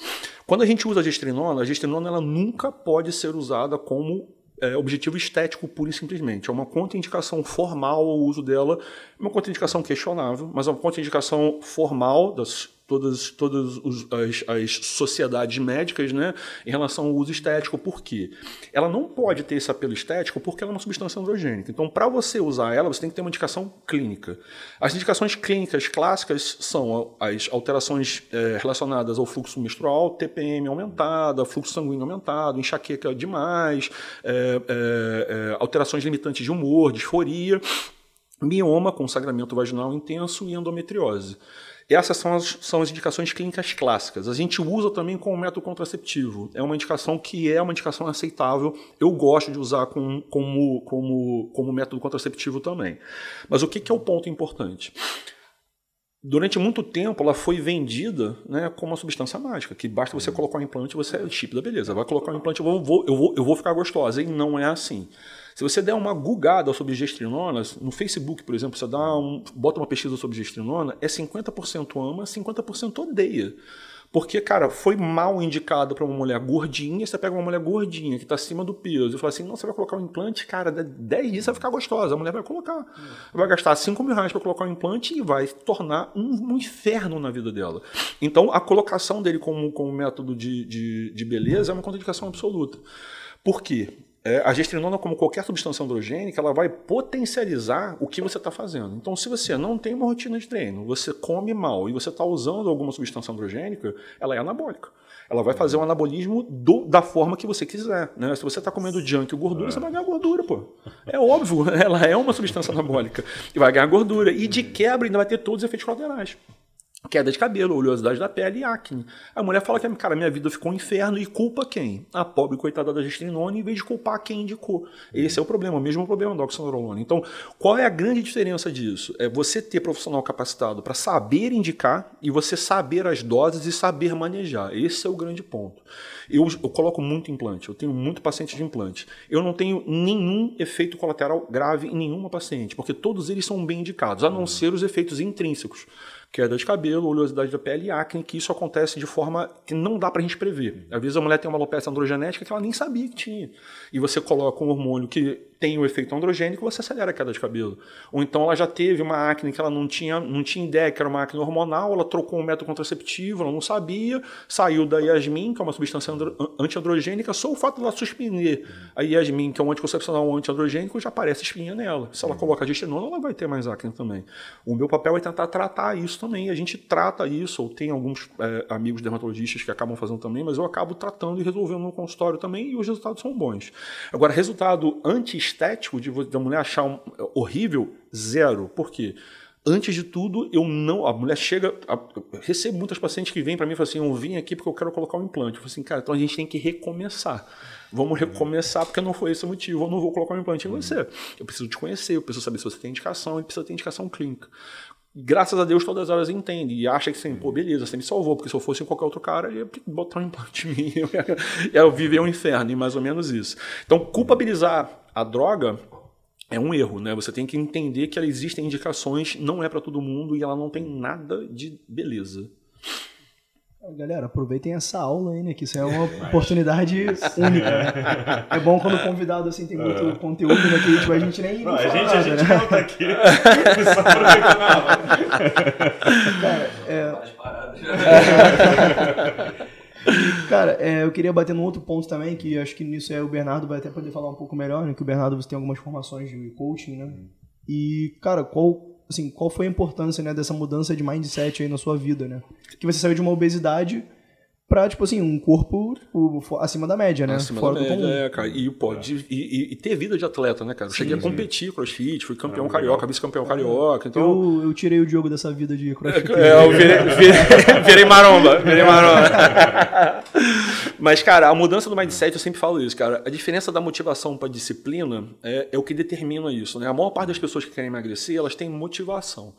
Quando a gente usa a gestrinona, a gestrinona ela nunca pode ser usada como é, objetivo estético pura e simplesmente. É uma contraindicação formal ao uso dela, uma contraindicação questionável, mas é uma contraindicação formal das todas, todas os, as, as, sociedades médicas né, em relação ao uso estético. Por quê? Ela não pode ter esse apelo estético porque ela é uma substância androgênica. Então, para você usar ela, você tem que ter uma indicação clínica. As indicações clínicas clássicas são as alterações é, relacionadas ao fluxo menstrual, TPM aumentada, fluxo sanguíneo aumentado, enxaqueca demais, é, é, alterações limitantes de humor, disforia, mioma com sangramento vaginal intenso e endometriose. Essas são as, são as indicações clínicas clássicas. A gente usa também como método contraceptivo. É uma indicação que é uma indicação aceitável. Eu gosto de usar com, como, como, como método contraceptivo também. Mas o que, que é o ponto importante? durante muito tempo ela foi vendida né, como uma substância mágica, que basta você colocar um implante, você é o chip da beleza. Vai colocar um implante, eu vou, eu vou, eu vou ficar gostosa. E não é assim. Se você der uma gugada sobre gestrinonas, no Facebook, por exemplo, você dá um, bota uma pesquisa sobre gestrinona, é 50% ama, 50% odeia. Porque, cara, foi mal indicado para uma mulher gordinha, você pega uma mulher gordinha que está acima do peso e fala assim, não, você vai colocar um implante, cara, 10 dias vai ficar gostosa, a mulher vai colocar. Vai gastar 5 mil reais para colocar um implante e vai tornar um, um, inferno na vida dela. Então, a colocação dele como, como método de, de, de beleza é uma contraindicação absoluta. Por quê? É, a gestrinona, como qualquer substância androgênica, ela vai potencializar o que você está fazendo. Então, se você não tem uma rotina de treino, você come mal e você está usando alguma substância androgênica, ela é anabólica. Ela vai fazer um anabolismo do, da forma que você quiser. Né? Se você está comendo junk e gordura, você vai ganhar gordura, pô. É óbvio, ela é uma substância anabólica. E vai ganhar gordura. E de quebra ainda vai ter todos os efeitos colaterais queda de cabelo, oleosidade da pele e acne. A mulher fala que, cara, minha vida ficou um inferno e culpa quem? A pobre coitada da gestrinona em vez de culpar quem indicou. Esse é o problema, o mesmo problema da oxandrolona. Então, qual é a grande diferença disso? É você ter profissional capacitado para saber indicar e você saber as doses e saber manejar. Esse é o grande ponto. Eu, eu coloco muito implante, eu tenho muito paciente de implante. Eu não tenho nenhum efeito colateral grave em nenhuma paciente, porque todos eles são bem indicados, a não ser os efeitos intrínsecos queda de cabelo, oleosidade da pele e acne, que isso acontece de forma que não dá pra gente prever. Às vezes a mulher tem uma alopecia androgenética que ela nem sabia que tinha. E você coloca um hormônio que tem o efeito androgênico, você acelera a queda de cabelo. Ou então ela já teve uma acne que ela não tinha, não tinha ideia que era uma acne hormonal, ela trocou um método contraceptivo, ela não sabia, saiu da Yasmin, que é uma substância antiandrogênica, só o fato de ela suspender a Yasmin, que é um anticoncepcional antiandrogênico, já aparece espinha nela. Se ela uhum. coloca a gestinona, ela vai ter mais acne também. O meu papel é tentar tratar isso também. A gente trata isso, ou tem alguns é, amigos dermatologistas que acabam fazendo também, mas eu acabo tratando e resolvendo no consultório também, e os resultados são bons. Agora, resultado anti estético de da mulher achar um, horrível, zero. Por quê? Antes de tudo, eu não. A mulher chega. A, recebo muitas pacientes que vêm para mim e falam assim: eu vim aqui porque eu quero colocar um implante. Eu falo assim, cara, então a gente tem que recomeçar. Vamos recomeçar porque não foi esse o motivo. Eu não vou colocar um implante em você. Eu preciso te conhecer, eu preciso saber se você tem indicação e precisa ter indicação clínica. Graças a Deus todas elas entendem e acham que assim, pô, beleza, você me salvou, porque se eu fosse qualquer outro cara, ele ia botar um implante em mim, eu ia viver um inferno, e mais ou menos isso. Então, culpabilizar a droga é um erro, né? Você tem que entender que existem indicações, não é para todo mundo e ela não tem nada de beleza. Galera, aproveitem essa aula aí, né? Que isso é uma oportunidade única. Né? É bom quando o convidado assim tem muito conteúdo, né? Que tipo, a gente nem. Não, a gente, nada, a gente né? não tá aqui. Só Cara, é. Cara, é, eu queria bater num outro ponto também, que acho que nisso é o Bernardo vai até poder falar um pouco melhor, né? Que o Bernardo você tem algumas formações de coaching, né? E, cara, qual assim, qual foi a importância, né, dessa mudança de mindset aí na sua vida, né? Que você saiu de uma obesidade pra, tipo assim, um corpo tipo, acima da média, né? Acima Fora da média, é, cara. E pode é. e, e, ter vida de atleta, né, cara? Eu sim, cheguei sim. a competir crossfit, fui campeão ah, carioca, vice-campeão carioca. Então... Eu, eu tirei o Diogo dessa vida de crossfit. É, eu virei, virei, virei maromba, virei maromba. Mas, cara, a mudança do mindset, eu sempre falo isso, cara. A diferença da motivação para disciplina é, é o que determina isso, né? A maior parte das pessoas que querem emagrecer, elas têm motivação.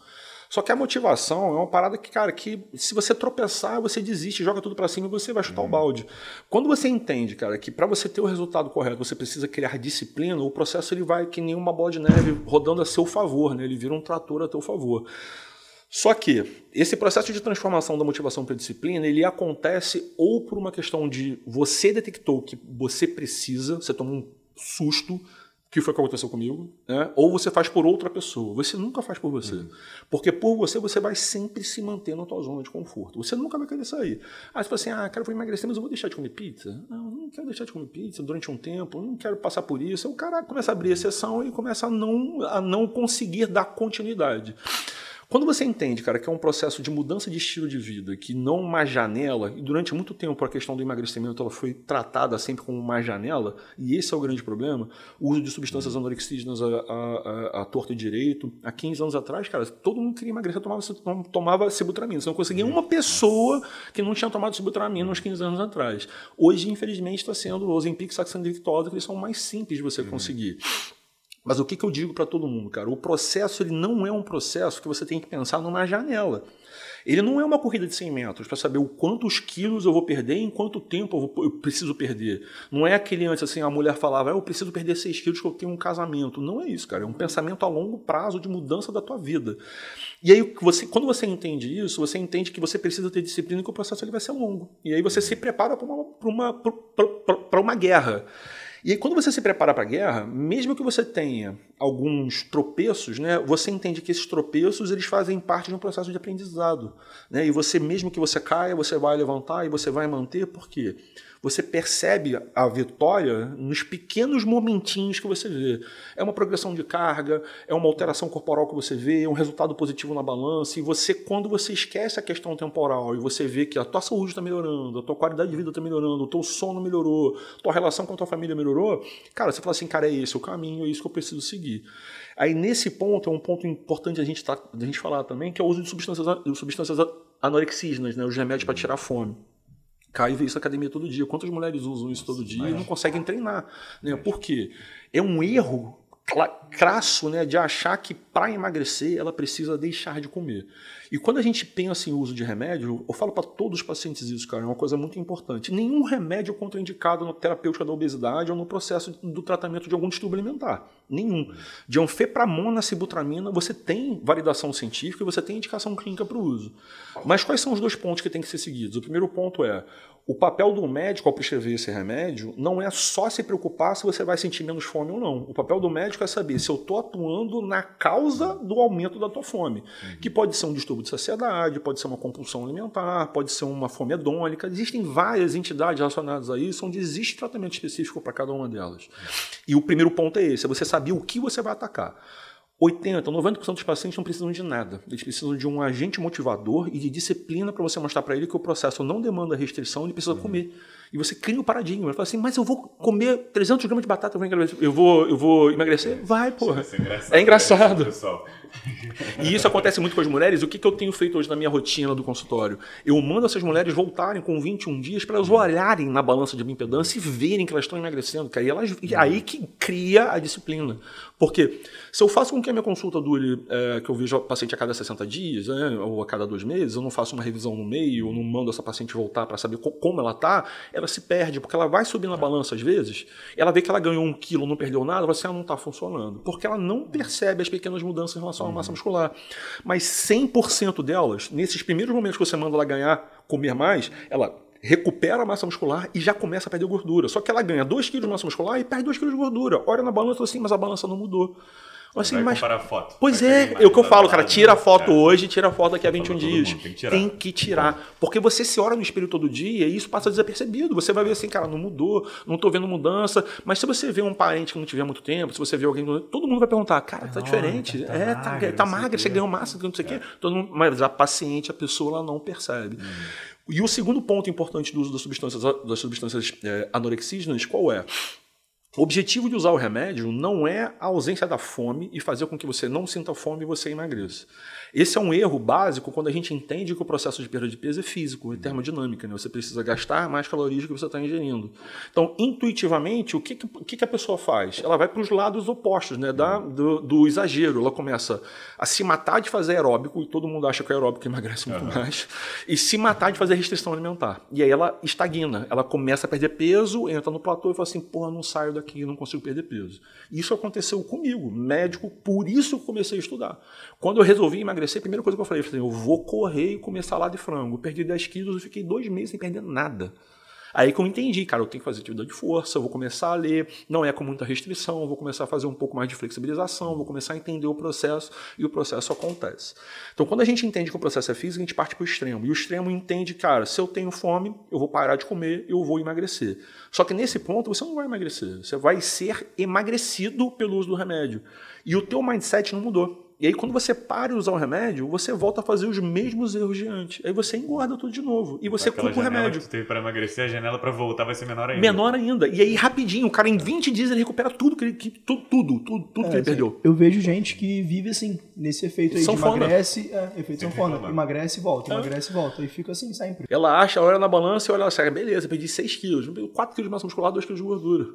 Só que a motivação é uma parada que, cara, que se você tropeçar, você desiste, joga tudo para cima e você vai chutar uhum. o balde. Quando você entende, cara, que para você ter o resultado correto, você precisa criar disciplina, o processo ele vai que nem uma bola de neve rodando a seu favor, né? Ele vira um trator a teu favor. Só que esse processo de transformação da motivação para a disciplina, ele acontece ou por uma questão de você detectou que você precisa, você tomou um susto, que foi o que aconteceu comigo, né? ou você faz por outra pessoa. Você nunca faz por você. Uhum. Porque por você, você vai sempre se manter na tua zona de conforto. Você nunca vai querer sair. Ah, você fala assim, ah, cara, eu vou emagrecer, mas eu vou deixar de comer pizza? Não, não quero deixar de comer pizza durante um tempo, não quero passar por isso. Aí o cara começa a abrir exceção e começa a não, a não conseguir dar continuidade. Quando você entende, cara, que é um processo de mudança de estilo de vida, que não uma janela, e durante muito tempo a questão do emagrecimento ela foi tratada sempre como uma janela, e esse é o grande problema, o uso de substâncias anorexígenas a, a, a, a torta e direito. Há 15 anos atrás, cara, todo mundo queria emagrecer, tomava, tomava sibutramina. Você não conseguia uma pessoa que não tinha tomado sibutramina uns 15 anos atrás. Hoje, infelizmente, está sendo os Ozempic, Saxenda e Victosa, que eles são mais simples de você uhum. Mas o que, que eu digo para todo mundo, cara? O processo ele não é um processo que você tem que pensar numa janela. Ele não é uma corrida de 100 metros para saber o quantos quilos eu vou perder e em quanto tempo eu, vou, eu, preciso perder. Não é aquele antes assim, a mulher falava, eu preciso perder 6 quilos que eu tenho um casamento. Não é isso, cara. É um pensamento a longo prazo de mudança da tua vida. E aí, você, quando você entende isso, você entende que você precisa ter disciplina e que o processo ele vai ser longo. E aí você se prepara para uma, uma, uma guerra. E aí, quando você se prepara para a guerra, mesmo que você tenha alguns tropeços, né, você entende que esses tropeços eles fazem parte de um processo de aprendizado. Né? E você, mesmo que você caia, você vai levantar e você vai manter, por quê? Você percebe a vitória nos pequenos momentinhos que você vê. É uma progressão de carga, é uma alteração corporal que você vê, é um resultado positivo na balança. E você, quando você esquece a questão temporal e você vê que a tua saúde está melhorando, a tua qualidade de vida está melhorando, o teu sono melhorou, a tua relação com a tua família melhorou, cara, você fala assim, cara, é esse o caminho, é isso que eu preciso seguir. Aí nesse ponto, é um ponto importante a gente, tá, a gente falar também, que é o uso de substâncias, substâncias anorexígenas, né, os remédios para tirar fome. Caio vê isso na academia todo dia. Quantas mulheres usam isso todo dia e não conseguem treinar? Né? Por quê? É um erro crasso né, de achar que para emagrecer ela precisa deixar de comer. E quando a gente pensa em uso de remédio, eu falo para todos os pacientes isso, cara, é uma coisa muito importante. Nenhum remédio é contraindicado na terapêutica da obesidade ou no processo do tratamento de algum distúrbio alimentar. Nenhum. De anfepramona, sibutramina, você tem validação científica e você tem indicação clínica para o uso. Mas quais são os dois pontos que têm que ser seguidos? O primeiro ponto é o papel do médico ao prescrever esse remédio não é só se preocupar se você vai sentir menos fome ou não. O papel do médico é saber se eu estou atuando na causa do aumento da tua fome, uhum. que pode ser um distúrbio de saciedade, pode ser uma compulsão alimentar, pode ser uma fome hedônica. Existem várias entidades relacionadas a isso, onde existe tratamento específico para cada uma delas. E o primeiro ponto é esse: é você saber o que você vai atacar. 80, 90% dos pacientes não precisam de nada. Eles precisam de um agente motivador e de disciplina para você mostrar para ele que o processo não demanda restrição, ele precisa uhum. comer. E você cria um paradigma. Ele fala assim, mas eu vou comer 300 gramas de batata, eu vou, eu vou, eu vou emagrecer? Vai, porra. É engraçado. É engraçado. Pessoal, E isso acontece muito com as mulheres. O que, que eu tenho feito hoje na minha rotina do consultório? Eu mando essas mulheres voltarem com 21 dias para elas olharem na balança de bioimpedância e verem que elas estão emagrecendo, cara. E, elas, e aí que cria a disciplina. Porque se eu faço com que a minha consulta dure, é, que eu vejo o paciente a cada 60 dias, né, ou a cada dois meses, eu não faço uma revisão no meio, eu não mando essa paciente voltar para saber co como ela tá, ela se perde, porque ela vai subir na balança às vezes, ela vê que ela ganhou um quilo, não perdeu nada, você não está funcionando. Porque ela não percebe as pequenas mudanças em relação à massa muscular. Mas 100% delas, nesses primeiros momentos que você manda ela ganhar, comer mais, ela recupera a massa muscular e já começa a perder gordura. Só que ela ganha 2 kg de massa muscular e perde 2 kg de gordura. Olha na balança assim, mas a balança não mudou. Assim, mas... comparar foto. Pois é, é o que eu falo, cara. Tira a foto hoje, tira a foto daqui a 21 dias. Tem que, tirar. tem que tirar. Porque você se olha no espelho todo dia e isso passa desapercebido. Você vai ver assim, cara, não mudou, não tô vendo mudança. Mas se você vê um parente que não tiver muito tempo, se você vê alguém. Todo mundo vai perguntar, cara, tá diferente. Tá, tá é, tá, magra, tá magra, você ganhou massa, não sei o quê. Todo mundo, mas a paciente, a pessoa, ela não percebe. Hum. E o segundo ponto importante do uso das substâncias, das substâncias é, anorexígenas, qual é? O objetivo de usar o remédio não é a ausência da fome e fazer com que você não sinta fome e você emagreça. Esse é um erro básico quando a gente entende que o processo de perda de peso é físico, é termodinâmica. Né? Você precisa gastar mais calorias do que você está ingerindo. Então, intuitivamente, o que, que, que a pessoa faz? Ela vai para os lados opostos né? da, do, do, exagero. Ela começa a se matar de fazer aeróbico, e todo mundo acha que o aeróbico emagrece muito uhum. mais, e se matar de fazer restrição alimentar. E aí ela estagna. Ela começa a perder peso, entra no platô e fala assim: porra, não saio daqui, não consigo perder peso. Isso aconteceu comigo, médico, por isso que comecei a estudar. Quando eu resolvi emagrecer, a primeira coisa que eu falei, eu falei, eu vou correr e comer salada de frango. Eu perdi 10 quilos e fiquei dois meses sem perder nada. Aí que eu entendi, cara, eu tenho que fazer atividade de força, eu vou começar a ler, não é com muita restrição, eu vou começar a fazer um pouco mais de flexibilização, vou começar a entender o processo e o processo acontece. Então, quando a gente entende que o processo é físico, a gente parte para o extremo. E o extremo entende, cara, se eu tenho fome, eu vou parar de comer, eu vou emagrecer. Só que nesse ponto você não vai emagrecer, você vai ser emagrecido pelo uso do remédio. E o teu mindset não mudou. E aí, quando você para de usar o remédio, você volta a fazer os mesmos erros de antes. Aí você engorda tudo de novo. E você culpa o remédio. Que tu teve para emagrecer, a janela para voltar vai ser menor ainda. Menor ainda. E aí, rapidinho, o cara em 20 dias ele recupera tudo que ele, que, tudo, tudo, tudo, tudo é, que ele assim, perdeu. Eu vejo gente que vive assim, nesse efeito aí São de emagrece, é, efeito sanfona. Emagrece e volta, é. emagrece e volta. E fica assim sempre. Ela acha, olha na balança e olha assim, beleza, perdi 6 quilos, 4 quilos de massa muscular, 2 quilos de gordura.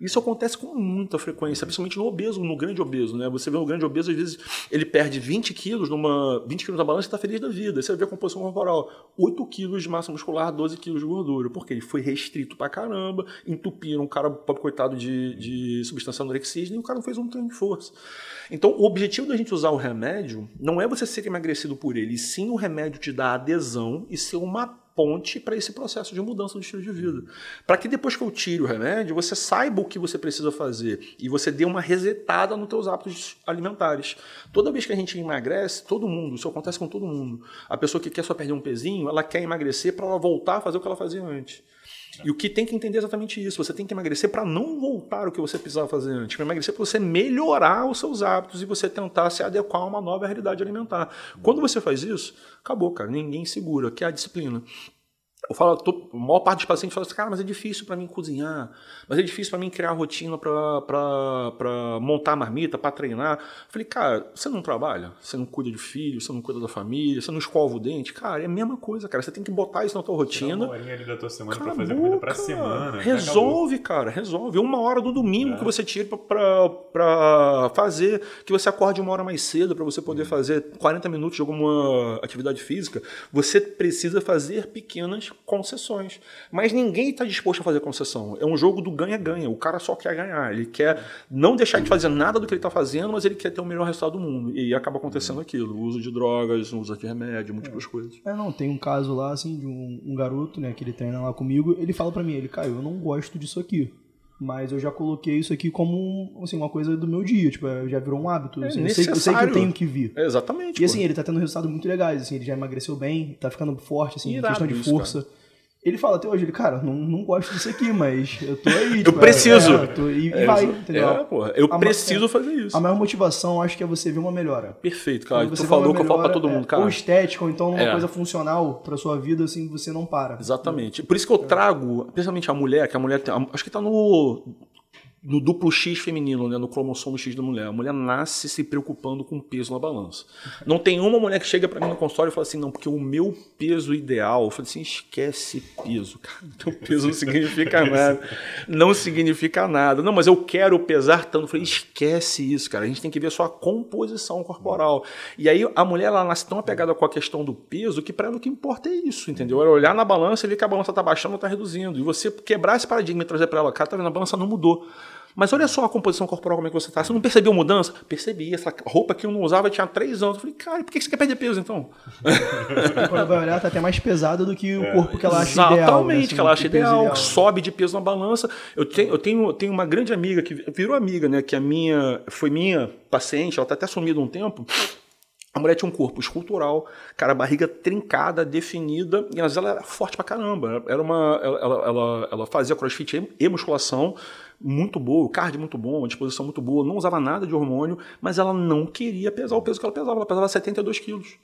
Isso acontece com muita frequência, principalmente no obeso, no grande obeso, né? Você vê o grande obeso, às vezes, ele perde 20 quilos numa. 20 quilos na balança e está feliz da vida. Você vê a composição corporal: 8 quilos de massa muscular, 12 quilos de gordura. Porque ele foi restrito pra caramba, entupiram um cara, pobre coitado, de, de substância anorexígena e o cara não fez um treino de força. Então, o objetivo da gente usar o remédio não é você ser emagrecido por ele, sim o remédio te dar adesão e ser uma ponte para esse processo de mudança do estilo de vida. Para que depois que eu tire o remédio, você saiba o que você precisa fazer e você dê uma resetada nos teus hábitos alimentares. Toda vez que a gente emagrece, todo mundo, isso acontece com todo mundo. A pessoa que quer só perder um pezinho, ela quer emagrecer para ela voltar a fazer o que ela fazia antes. E o que tem que entender é exatamente isso. Você tem que emagrecer para não voltar o que você precisava fazer antes. Para emagrecer para você melhorar os seus hábitos e você tentar se adequar a uma nova realidade alimentar. Quando você faz isso, acabou, cara. Ninguém segura, que é a disciplina. Eu falo, tô, a maior parte dos pacientes fala assim, cara, mas é difícil para mim cozinhar, mas é difícil para mim criar rotina para montar a marmita, para treinar. Eu falei, cara, você não trabalha? Você não cuida de filho, você não cuida da família, você não escova o dente? Cara, é a mesma coisa, cara. Você tem que botar isso na tua rotina. Uma horinha ali da tua semana para fazer comida pra semana. Resolve, cara, resolve. Uma hora do domingo é. que você tira para fazer, que você acorde uma hora mais cedo para você poder uhum. fazer 40 minutos de alguma atividade física, você precisa fazer pequenas concessões. Mas ninguém está disposto a fazer concessão. É um jogo do ganha-ganha. O cara só quer ganhar. Ele quer não deixar de fazer nada do que ele está fazendo, mas ele quer ter o melhor resultado do mundo. E acaba acontecendo aquilo. O uso de drogas, o uso de remédio, múltiplas é. coisas. É, não. Tem um caso lá, assim, de um, um garoto, né, que ele treina lá comigo. Ele fala para mim, ele, Caio, eu não gosto disso aqui mas eu já coloquei isso aqui como assim, uma coisa do meu dia, tipo, já virou um hábito. É assim, eu, sei, eu, sei, que eu tenho que vir. É exatamente. E assim, ele tá tendo resultados muito legais, assim, ele já emagreceu bem, tá ficando forte, assim, em questão de força. Ele fala até hoje, ele, cara, não, não gosto disso aqui, mas eu tô aí. Tipo, eu preciso. É, tô, e, é, vai, entendeu? É, porra, eu a, preciso fazer isso. A maior motivação, acho que é você ver uma melhora. Perfeito, cara. tu falou que eu falo pra todo mundo, cara. Ou estética, ou então uma é. coisa funcional pra sua vida, assim, você não para. Exatamente. Por isso que eu trago, principalmente a mulher, que a mulher tem, acho que tá no no duplo X feminino, né, no cromossomo X da mulher. A mulher nasce se preocupando com o peso na balança. Não tem uma mulher que chega para mim no consultório e fala assim, não, porque o meu peso ideal, eu falei assim, esquece peso, cara. Teu peso não significa nada. Não significa nada. Não, mas eu quero pesar tanto. Eu falei, esquece isso, cara. A gente tem que ver só a composição corporal. E aí a mulher ela nasce tão apegada com a questão do peso que para ela o que importa é isso, entendeu? Ela olhar na balança e ver que a balança tá baixando ou tá reduzindo. E você quebrar esse paradigma e trazer para ela, cara, tá vendo, a balança não mudou. Mas olha só a composição corporal, como é que você está. Você não percebeu mudança? Percebi. Essa roupa que eu não usava tinha três anos. Eu falei, cara, por que você quer perder peso então? Quando vai olhar, tá até mais pesada do que o é. corpo que ela acha Exatamente, ideal. Exatamente, né? assim, que ela acha ideal, ideal, que sobe de peso na balança. Eu tenho, eu tenho, tenho uma grande amiga que virou amiga, né? Que a minha foi minha paciente, ela tá até sumida um tempo. A mulher tinha um corpo escultural, cara, barriga trincada, definida, e ela era forte pra caramba. Era uma, ela, ela, ela fazia crossfit e musculação, muito boa, o cardio muito bom, a disposição muito boa, não usava nada de hormônio, mas ela não queria pesar o peso que ela pesava, ela pesava 72 quilos.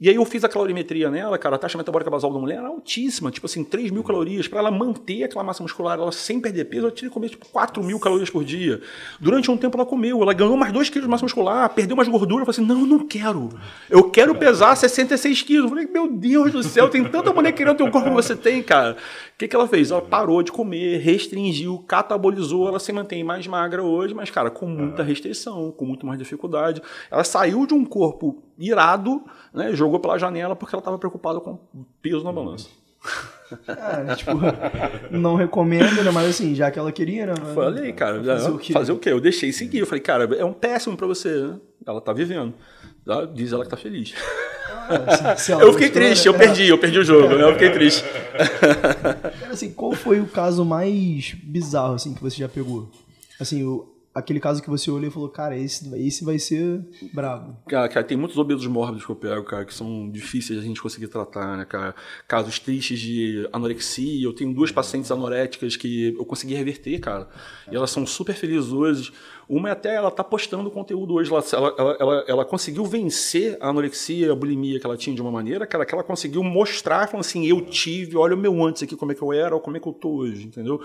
E aí eu fiz a calorimetria nela, cara, a taxa metabólica basal da mulher era altíssima, tipo assim, 3 mil calorias. Para ela manter aquela massa muscular, ela sem perder peso, ela tinha que comer tipo 4 mil calorias por dia. Durante um tempo ela comeu, ela ganhou mais 2 quilos de massa muscular, perdeu mais gordura. Eu falei assim, não, não quero. Eu quero pesar 66 quilos. Eu falei, meu Deus do céu, tem tanta mulher querendo ter o corpo que você tem, cara. O que, que ela fez? Ela parou de comer, restringiu, catabolizou, ela se mantém mais magra hoje, mas, cara, com muita restrição, com muito mais dificuldade. Ela saiu de um corpo irado, né, jogou pela janela porque ela estava preocupada com peso na balança. É, tipo, não recomendo, né? Mas assim, já que ela queria, né? Falei, cara, fazer o, quê? fazer o quê? Eu deixei seguir. Eu falei, cara, é um péssimo para você, né? Ela tá vivendo. Diz ela que tá feliz. Ah, se, se eu fiquei gostou, triste, né? eu perdi, eu perdi o jogo, né? Eu fiquei triste. Cara, assim, qual foi o caso mais bizarro, assim, que você já pegou? Assim, o, aquele caso que você olhou e falou, cara, esse, esse vai ser brabo. Cara, cara, tem muitos obesos mórbidos que eu pego, cara, que são difíceis a gente conseguir tratar, né, cara? Casos tristes de anorexia. Eu tenho duas pacientes anoréticas que eu consegui reverter, cara. E elas são super felizes hoje. Uma é até ela tá postando conteúdo hoje. Ela, ela, ela, ela, conseguiu vencer a anorexia, a bulimia que ela tinha de uma maneira, cara, que ela conseguiu mostrar, falando assim, eu tive, olha o meu antes aqui, como é que eu era, ou como é que eu tô hoje, entendeu?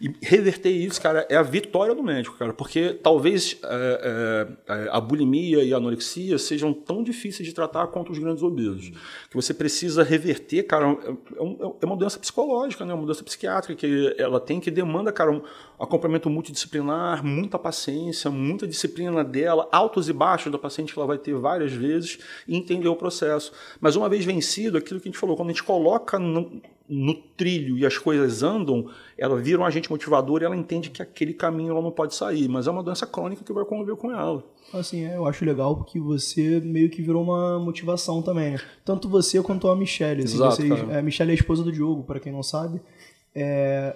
E reverter isso, cara, é a vitória do médico, cara, porque talvez é, é, a bulimia e a anorexia sejam tão difíceis de tratar quanto os grandes obesos. Que você precisa reverter, cara, é, é, é uma doença psicológica, né? uma doença psiquiátrica, que ela tem que demanda, cara, um acompanhamento multidisciplinar, muita paciência, muita disciplina dela, altos e baixos da paciente que ela vai ter várias vezes e entender o processo. Mas uma vez vencido, aquilo que a gente falou, quando a gente coloca no, no trilho e as coisas andam, ela vira um agente motivador e ela entende que aquele caminho ela não pode sair, mas é uma doença crônica que vai conviver com ela. Assim, é, eu acho legal porque você meio que virou uma motivação também, né? Tanto você quanto a Michelle. Assim, Exato, vocês, é, a Michelle é a esposa do Diogo, para quem não sabe. É,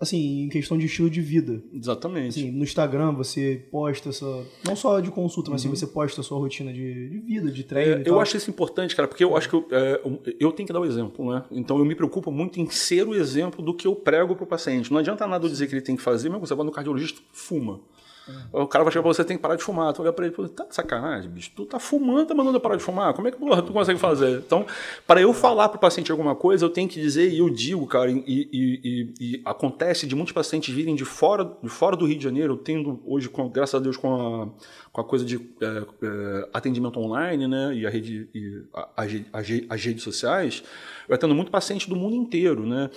assim, em questão de estilo de vida. Exatamente. Assim, no Instagram você posta sua. Não só de consulta, mas assim, uhum. assim, você posta a sua rotina de, de vida, de treino. É, eu acho isso importante, cara, porque eu acho que eu, é, eu tenho que dar o exemplo, né? Então eu me preocupo muito em ser o exemplo do que eu prego para o paciente. Não adianta nada eu dizer que ele tem que fazer, mas você vai no cardiologista, fuma. O cara vai chegar pra você, tem que parar de fumar. Tu olha pra ele e tá sacanagem, bicho. Tu tá fumando, tá mandando eu parar de fumar? Como é que porra, tu consegue fazer? Então, para eu falar pro paciente alguma coisa, eu tenho que dizer, e eu digo, cara, e, e, e, e acontece de muitos pacientes virem de fora, de fora do Rio de Janeiro, tendo hoje, com, graças a Deus, com a, com a coisa de é, é, atendimento online, né, e, a rede, a, a, as redes sociais, eu atendo muito paciente do mundo inteiro, né,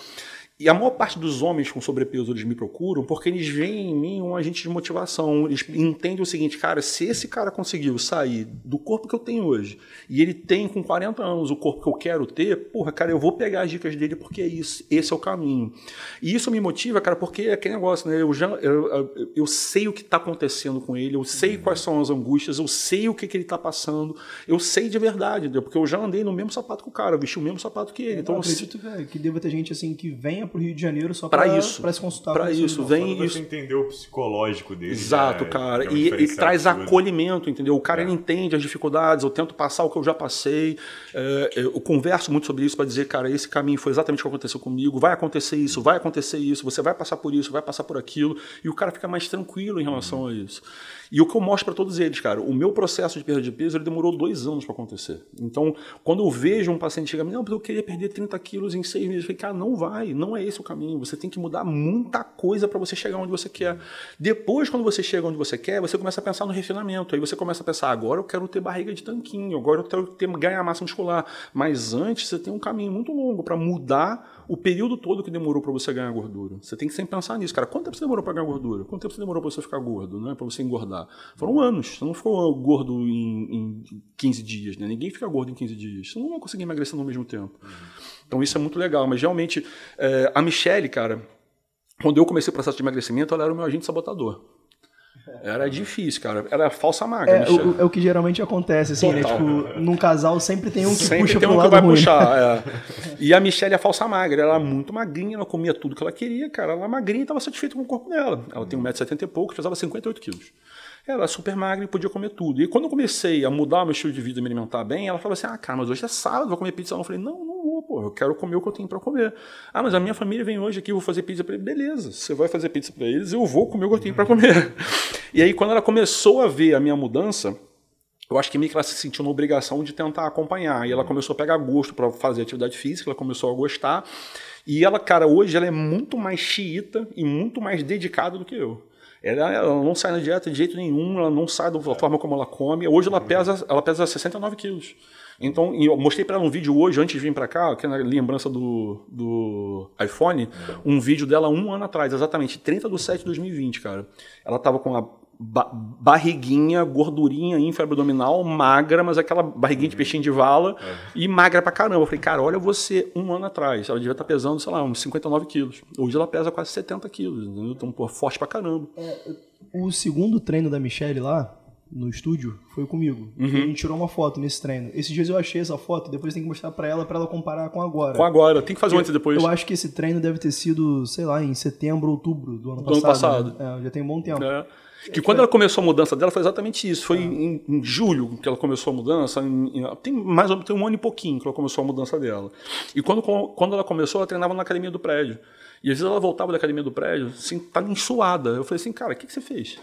e a maior parte dos homens com sobrepeso eles me procuram porque eles veem em mim um agente de motivação. Eles entendem o seguinte, cara, se esse cara conseguiu sair do corpo que eu tenho hoje e ele tem com 40 anos o corpo que eu quero ter, porra, cara, eu vou pegar as dicas dele porque é isso, esse é o caminho. E isso me motiva, cara, porque é aquele negócio, né? Eu, já, eu, eu sei o que está acontecendo com ele, eu sei quais são as angústias, eu sei o que, que ele está passando, eu sei de verdade, entendeu? porque eu já andei no mesmo sapato que o cara, vesti o mesmo sapato que ele. Então, eu acredito, velho, que deva ter gente assim que venha para o Rio de Janeiro só para isso, para se consultar. Para isso, vem isso. entender o psicológico dele. Exato, né? cara. É um e, e traz acolhimento, entendeu? O cara é. ele entende as dificuldades. Eu tento passar o que eu já passei. É, eu converso muito sobre isso para dizer, cara, esse caminho foi exatamente o que aconteceu comigo. Vai acontecer isso, vai acontecer isso. Você vai passar por isso, vai passar por aquilo. E o cara fica mais tranquilo em relação uhum. a isso. E o que eu mostro para todos eles, cara, o meu processo de perda de peso ele demorou dois anos para acontecer. Então, quando eu vejo um paciente chegar, não, eu queria perder 30 quilos em seis meses, eu falei, cara, não vai, não é esse o caminho. Você tem que mudar muita coisa para você chegar onde você quer. Depois, quando você chega onde você quer, você começa a pensar no refinamento. Aí você começa a pensar, agora eu quero ter barriga de tanquinho, agora eu quero ter, ganhar massa muscular. Mas antes, você tem um caminho muito longo para mudar o período todo que demorou para você ganhar gordura. Você tem que sempre pensar nisso, cara. Quanto tempo você demorou para ganhar gordura? Quanto tempo você demorou para você ficar gordo, né? Para você engordar? Foram anos. Você não ficou gordo em, em 15 dias, né? Ninguém fica gordo em 15 dias. Você não vai conseguir emagrecer no mesmo tempo. Então isso é muito legal. Mas realmente, é, a Michelle, cara, quando eu comecei o processo de emagrecimento, ela era o meu agente sabotador. Era difícil, cara. Era falsa magra. É, o, é o que geralmente acontece, assim, né? Tipo, num casal sempre tem um que sempre puxa tem um que lado vai ruim. puxar. É. E a Michelle é falsa magra. Ela era muito magrinha, ela comia tudo que ela queria, cara. Ela era magrinha e estava satisfeita com o corpo dela. Ela tem 1,70m e pouco, pesava 58 quilos. Ela era super magra e podia comer tudo. E quando eu comecei a mudar o meu estilo de vida e me alimentar bem, ela falava assim: ah, cara, mas hoje é sábado, vou comer pizza. Eu falei: não, não pô, eu quero comer o que eu tenho para comer. Ah, mas a minha família vem hoje aqui, eu vou fazer pizza para eles. Beleza, você vai fazer pizza para eles, eu vou comer o que eu tenho para comer. E aí, quando ela começou a ver a minha mudança, eu acho que meio que ela se sentiu na obrigação de tentar acompanhar. E ela começou a pegar gosto para fazer atividade física, ela começou a gostar. E ela, cara, hoje ela é muito mais xiita e muito mais dedicada do que eu. Ela, ela, não sai na dieta de jeito nenhum, ela não sai da forma como ela come. Hoje ela pesa, ela pesa 69 quilos. Então, eu mostrei para ela um vídeo hoje, antes de vir para cá, que é na lembrança do, do iPhone, um vídeo dela um ano atrás, exatamente, 30 de 7 de 2020, cara. Ela tava com a ba barriguinha, gordurinha infraabdominal, magra, mas aquela barriguinha de peixinho de vala é. e magra pra caramba. Eu falei, cara, olha você um ano atrás. Ela devia estar tá pesando, sei lá, uns 59 quilos. Hoje ela pesa quase 70 quilos, entendeu? Então, pô, forte pra caramba. É, o segundo treino da Michelle lá, no estúdio, foi comigo. Uhum. A gente tirou uma foto nesse treino. Esses dias eu achei essa foto, depois tem que mostrar para ela para ela comparar com agora. Com agora, tem que fazer antes e depois. Eu acho que esse treino deve ter sido, sei lá, em setembro, outubro do ano do passado. Ano passado. Né? É, já tem um bom tempo. É. Que quando ela começou a mudança dela foi exatamente isso. Foi em, em, julho que ela começou a mudança. Em, em, tem mais ou menos tem um ano e pouquinho que ela começou a mudança dela. E quando, quando ela começou, ela treinava na academia do prédio. E às vezes ela voltava da academia do prédio, assim, tava ensuada. Eu falei assim, cara, o que, que você fez?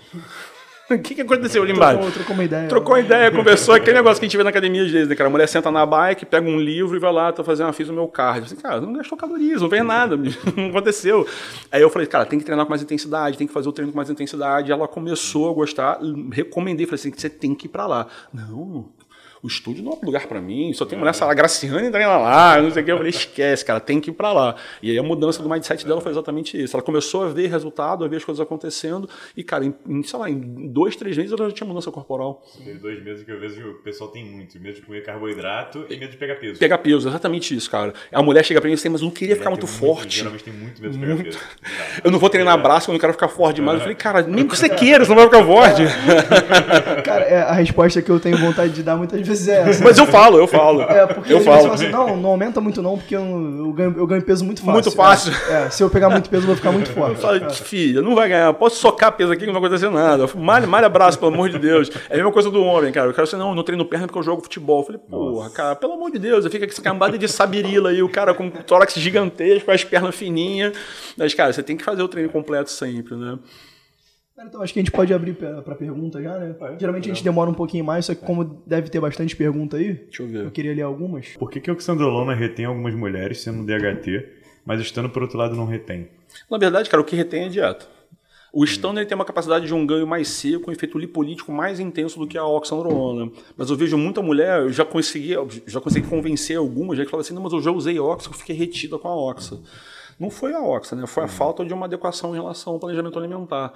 O que, que aconteceu ali embaixo? Trocou, trocou uma ideia. Trocou uma ideia, conversou. Aquele negócio que a gente vê na academia às vezes, né, cara? A mulher senta na bike, pega um livro e vai lá, tô fazendo, fiz o meu cardio. Eu falei, cara, não gastou calorias, não fez nada, não aconteceu. Aí eu falei, cara, tem que treinar com mais intensidade, tem que fazer o treino com mais intensidade. Ela começou a gostar, recomendei, falei assim, você tem que ir pra lá. Não, o estúdio não é um lugar para mim, só tem mulher, sei lá, Graciane treina lá, não sei o que. Eu falei, esquece, cara, tem que ir para lá. E aí a mudança do mindset dela foi exatamente isso. Ela começou a ver resultado, a ver as coisas acontecendo, e, cara, em, sei lá, em dois, três meses ela já tinha mudança corporal. Tem dois meses que eu vejo o pessoal tem muito, medo de comer carboidrato e medo de pegar peso. Pegar peso, exatamente isso, cara. A mulher chega pra mim e diz assim, mas eu não queria ficar muito, muito forte. Geralmente tem muito medo de pegar muito. peso. Eu não vou treinar é. braço, eu não quero ficar forte demais. Eu falei, cara, nem que você queira, você não vai ficar forte. cara, é, a resposta que eu tenho vontade de dar muitas vezes é essa. Mas eu falo, eu falo. É, porque eu falo. Assim, não, não aumenta muito não, porque eu, eu, ganho, eu ganho peso muito fácil. Muito fácil. É, é, se eu pegar muito peso, eu vou ficar muito forte. Eu falo, é. filha, não vai ganhar. Posso socar peso aqui que não vai acontecer nada. Malha, malha abraço, pelo amor de Deus. É a mesma coisa do homem, cara. O cara assim, não, não treino perna porque eu jogo futebol. Eu falei, porra, cara, pelo amor de Deus, eu fico com essa cambada de sabirila aí, o cara com tórax gigantesco, as pernas fininhas. Mas, cara, você tem que fazer o treino completo sempre, né? Então, acho que a gente pode abrir para pergunta já, né? É, Geralmente a gente demora um pouquinho mais, só que como deve ter bastante pergunta aí, Deixa eu, ver. eu queria ler algumas. Por que, que o Xandrolona retém algumas mulheres sendo DHT, mas estando por outro lado não retém? Na verdade, cara, o que retém é dieta. O Stano tem uma capacidade de um ganho mais seco, um efeito lipolítico mais intenso do que a oxandrolona. Mas eu vejo muita mulher, eu já consegui, já consegui convencer algumas, já que fala assim, não, mas eu já usei oxa, eu fiquei retida com a oxa. Não foi a oxa, né? Foi a falta de uma adequação em relação ao planejamento alimentar.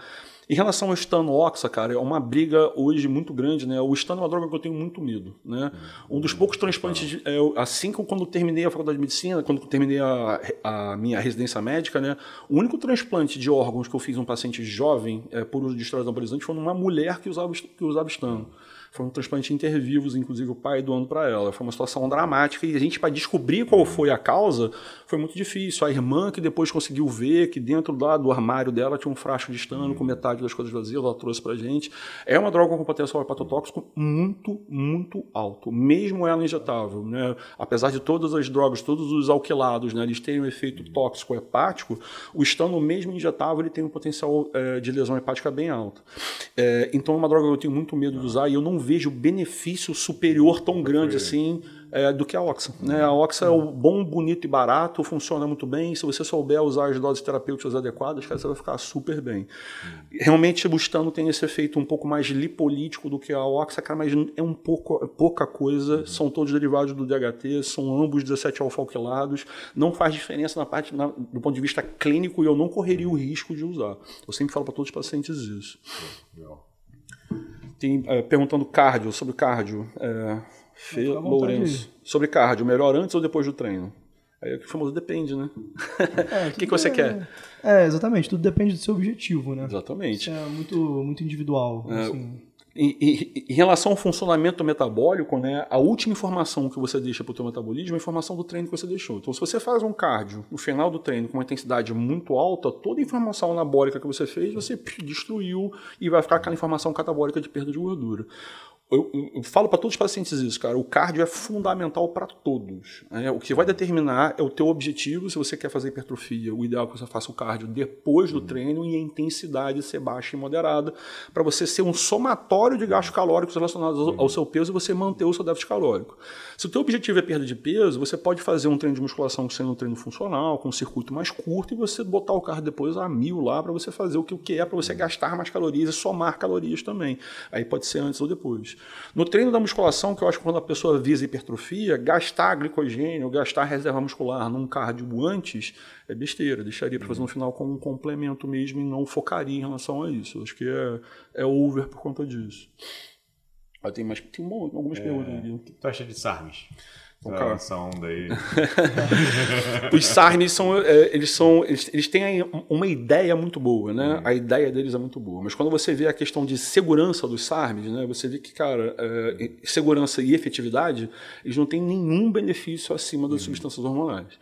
Em relação ao estano oxa, cara, é uma briga hoje muito grande, né? O estano é uma droga que eu tenho muito medo, né? Um dos poucos transplantes, é, assim que quando terminei a faculdade de medicina, quando terminei a, a, minha residência médica, né? O único transplante de órgãos que eu fiz um paciente jovem é, por uso de esteroides anabolizantes foi numa mulher que usava, que usava estano. Foi um transplante intervivos, inclusive o pai doando para ela. Foi uma situação dramática e a gente, para descobrir qual foi a causa, foi muito difícil. A irmã que depois conseguiu ver que dentro lá do armário dela tinha um frasco de estano com metade das coisas vazias, ela trouxe pra gente. É uma droga com potencial hepatotóxico muito, muito alto, mesmo ela injetável. Né? Apesar de todas as drogas, todos os alquilados, né, eles terem um efeito tóxico hepático, o estano mesmo injetável ele tem um potencial é, de lesão hepática bem alto. É, então é uma droga que eu tenho muito medo de usar e eu não vejo benefício superior tão grande assim é, do que a Oxa. Né? A Oxa é o bom, bonito e barato, funciona muito bem. Se você souber usar as doses terapêuticas adequadas, cara, você vai ficar super bem. Realmente, o Stano tem esse efeito um pouco mais lipolítico do que a Oxa, cara, mas é um pouco, pouca coisa. São todos derivados do DHT, são ambos 17 alfa-alquilados. Não faz diferença na parte, na, do ponto de vista clínico e eu não correria o risco de usar. Eu sempre falo para todos os pacientes isso. Tem, é, perguntando cardio, sobre cardio. É, Fê Lourenço. Sobre cardio, melhor antes ou depois do treino? Aí o famoso depende, né? É, o que, que você é, quer? É, exatamente. Tudo depende do seu objetivo, né? Exatamente. Isso é muito, muito individual. É, assim. Em, em, em, relação ao funcionamento metabólico, né, a última informação que você deixa para o seu metabolismo é a informação do treino que você deixou. Então, se você faz um cardio no final do treino com uma intensidade muito alta, toda a informação anabólica que você fez, você destruiu e vai ficar aquela informação catabólica de perda de gordura. Eu, eu, falo para todos os pacientes isso, cara. O cardio é fundamental para todos. Né? O que vai determinar é o teu objetivo. Se você quer fazer hipertrofia, o ideal é que você faça o cardio depois do uhum. treino e a intensidade ser baixa e moderada, para você ser um somatório de gastos calóricos relacionados ao, ao, seu peso e você manter o seu déficit calórico. Se o teu objetivo é perda de peso, você pode fazer um treino de musculação sendo um treino funcional, com um circuito mais curto e você botar o cardio depois a mil lá para você fazer o que, o que é para você gastar mais calorias e somar calorias também. Aí pode ser antes ou depois. No treino da musculação, que eu acho que quando a pessoa visa hipertrofia, gastar glicogênio, gastar reserva muscular num cardio antes é besteira. Deixaria para fazer no final como um complemento mesmo e não focaria em relação a isso. Eu acho que é, é over por conta disso. Tem mais tem algumas é, perguntas aqui. O que tu acha de SARMs? Cara. Essa onda aí. Os SARMs são, é, eles são, eles, eles têm uma ideia muito boa, né? Uhum. A ideia deles é muito boa. Mas quando você vê a questão de segurança dos SARMs, né? Você vê que, cara, é, segurança e efetividade, eles não têm nenhum benefício acima das uhum. substâncias hormonais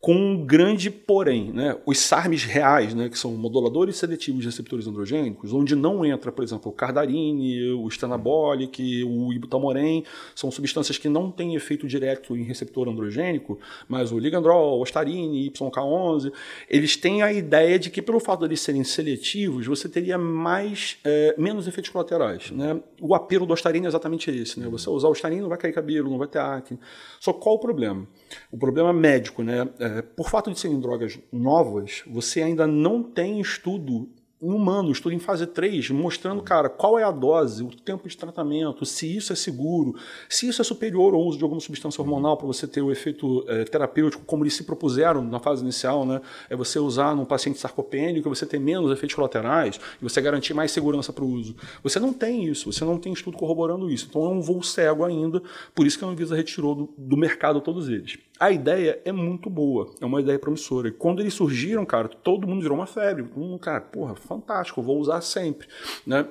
com um grande porém, né? Os SARMs reais, né, que são moduladores seletivos de receptores androgênicos, onde não entra, por exemplo, o cardarine, o stanabolic, o ibutamoren, são substâncias que não têm efeito direto em receptor androgênico, mas o ligandrol, o ostarine, YK11, eles têm a ideia de que pelo fato de eles serem seletivos, você teria mais é, menos efeitos colaterais, né? O apelo do ostarine é exatamente esse, né? Você usar o ostarine não vai cair cabelo, não vai ter acne. Só qual o problema? O problema médico, né? É, por fato de serem drogas novas, você ainda não tem estudo em humano, estudo em fase 3, mostrando, cara, qual é a dose, o tempo de tratamento, se isso é seguro, se isso é superior ao uso de alguma substância hormonal para você ter o efeito é, terapêutico, como eles se propuseram na fase inicial, né? É você usar num paciente sarcopênico, você ter menos efeitos colaterais e você garantir mais segurança para o uso. Você não tem isso, você não tem estudo corroborando isso. Então é um voo cego ainda, por isso que a Anvisa retirou do, do mercado todos eles. A ideia é muito boa, é uma ideia promissora. E quando eles surgiram, cara, todo mundo virou uma febre. Um cara, porra, fantástico, vou usar sempre, né?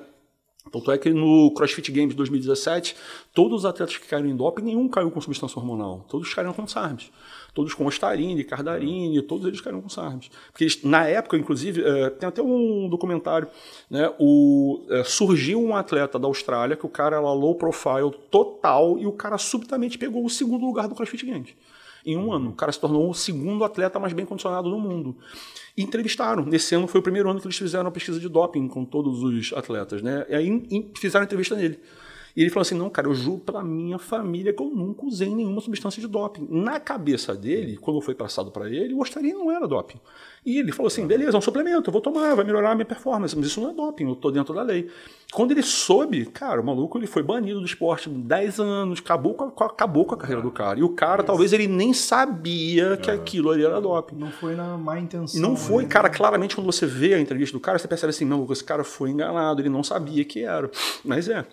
Tanto é que no CrossFit Games 2017, todos os atletas que caíram em doping, nenhum caiu com substância hormonal. Todos caíram com SARMs. Todos com ostarine, cardarine, todos eles caíram com SARMs. Porque eles, na época, inclusive, é, tem até um documentário, né, o, é, surgiu um atleta da Austrália, que o cara era low profile total, e o cara subitamente pegou o segundo lugar do CrossFit Games em um ano. O cara se tornou o segundo atleta mais bem condicionado do mundo. E entrevistaram. Nesse ano foi o primeiro ano que eles fizeram a pesquisa de doping com todos os atletas, né? E aí fizeram entrevista nele. E ele falou assim: não, cara, eu juro pra minha família que eu nunca usei nenhuma substância de doping. Na cabeça dele, quando foi passado para ele, o Ostarine não era doping. E ele falou assim: beleza, é um suplemento, eu vou tomar, vai melhorar a minha performance, mas isso não é doping, eu tô dentro da lei. Quando ele soube, cara, o maluco ele foi banido do esporte 10 anos, acabou com a, acabou com a carreira do cara. E o cara, talvez ele nem sabia que aquilo ali era doping. Não foi na má intenção. Não foi, né? cara, claramente quando você vê a entrevista do cara, você percebe assim: não, esse cara foi enganado, ele não sabia que era. Mas é.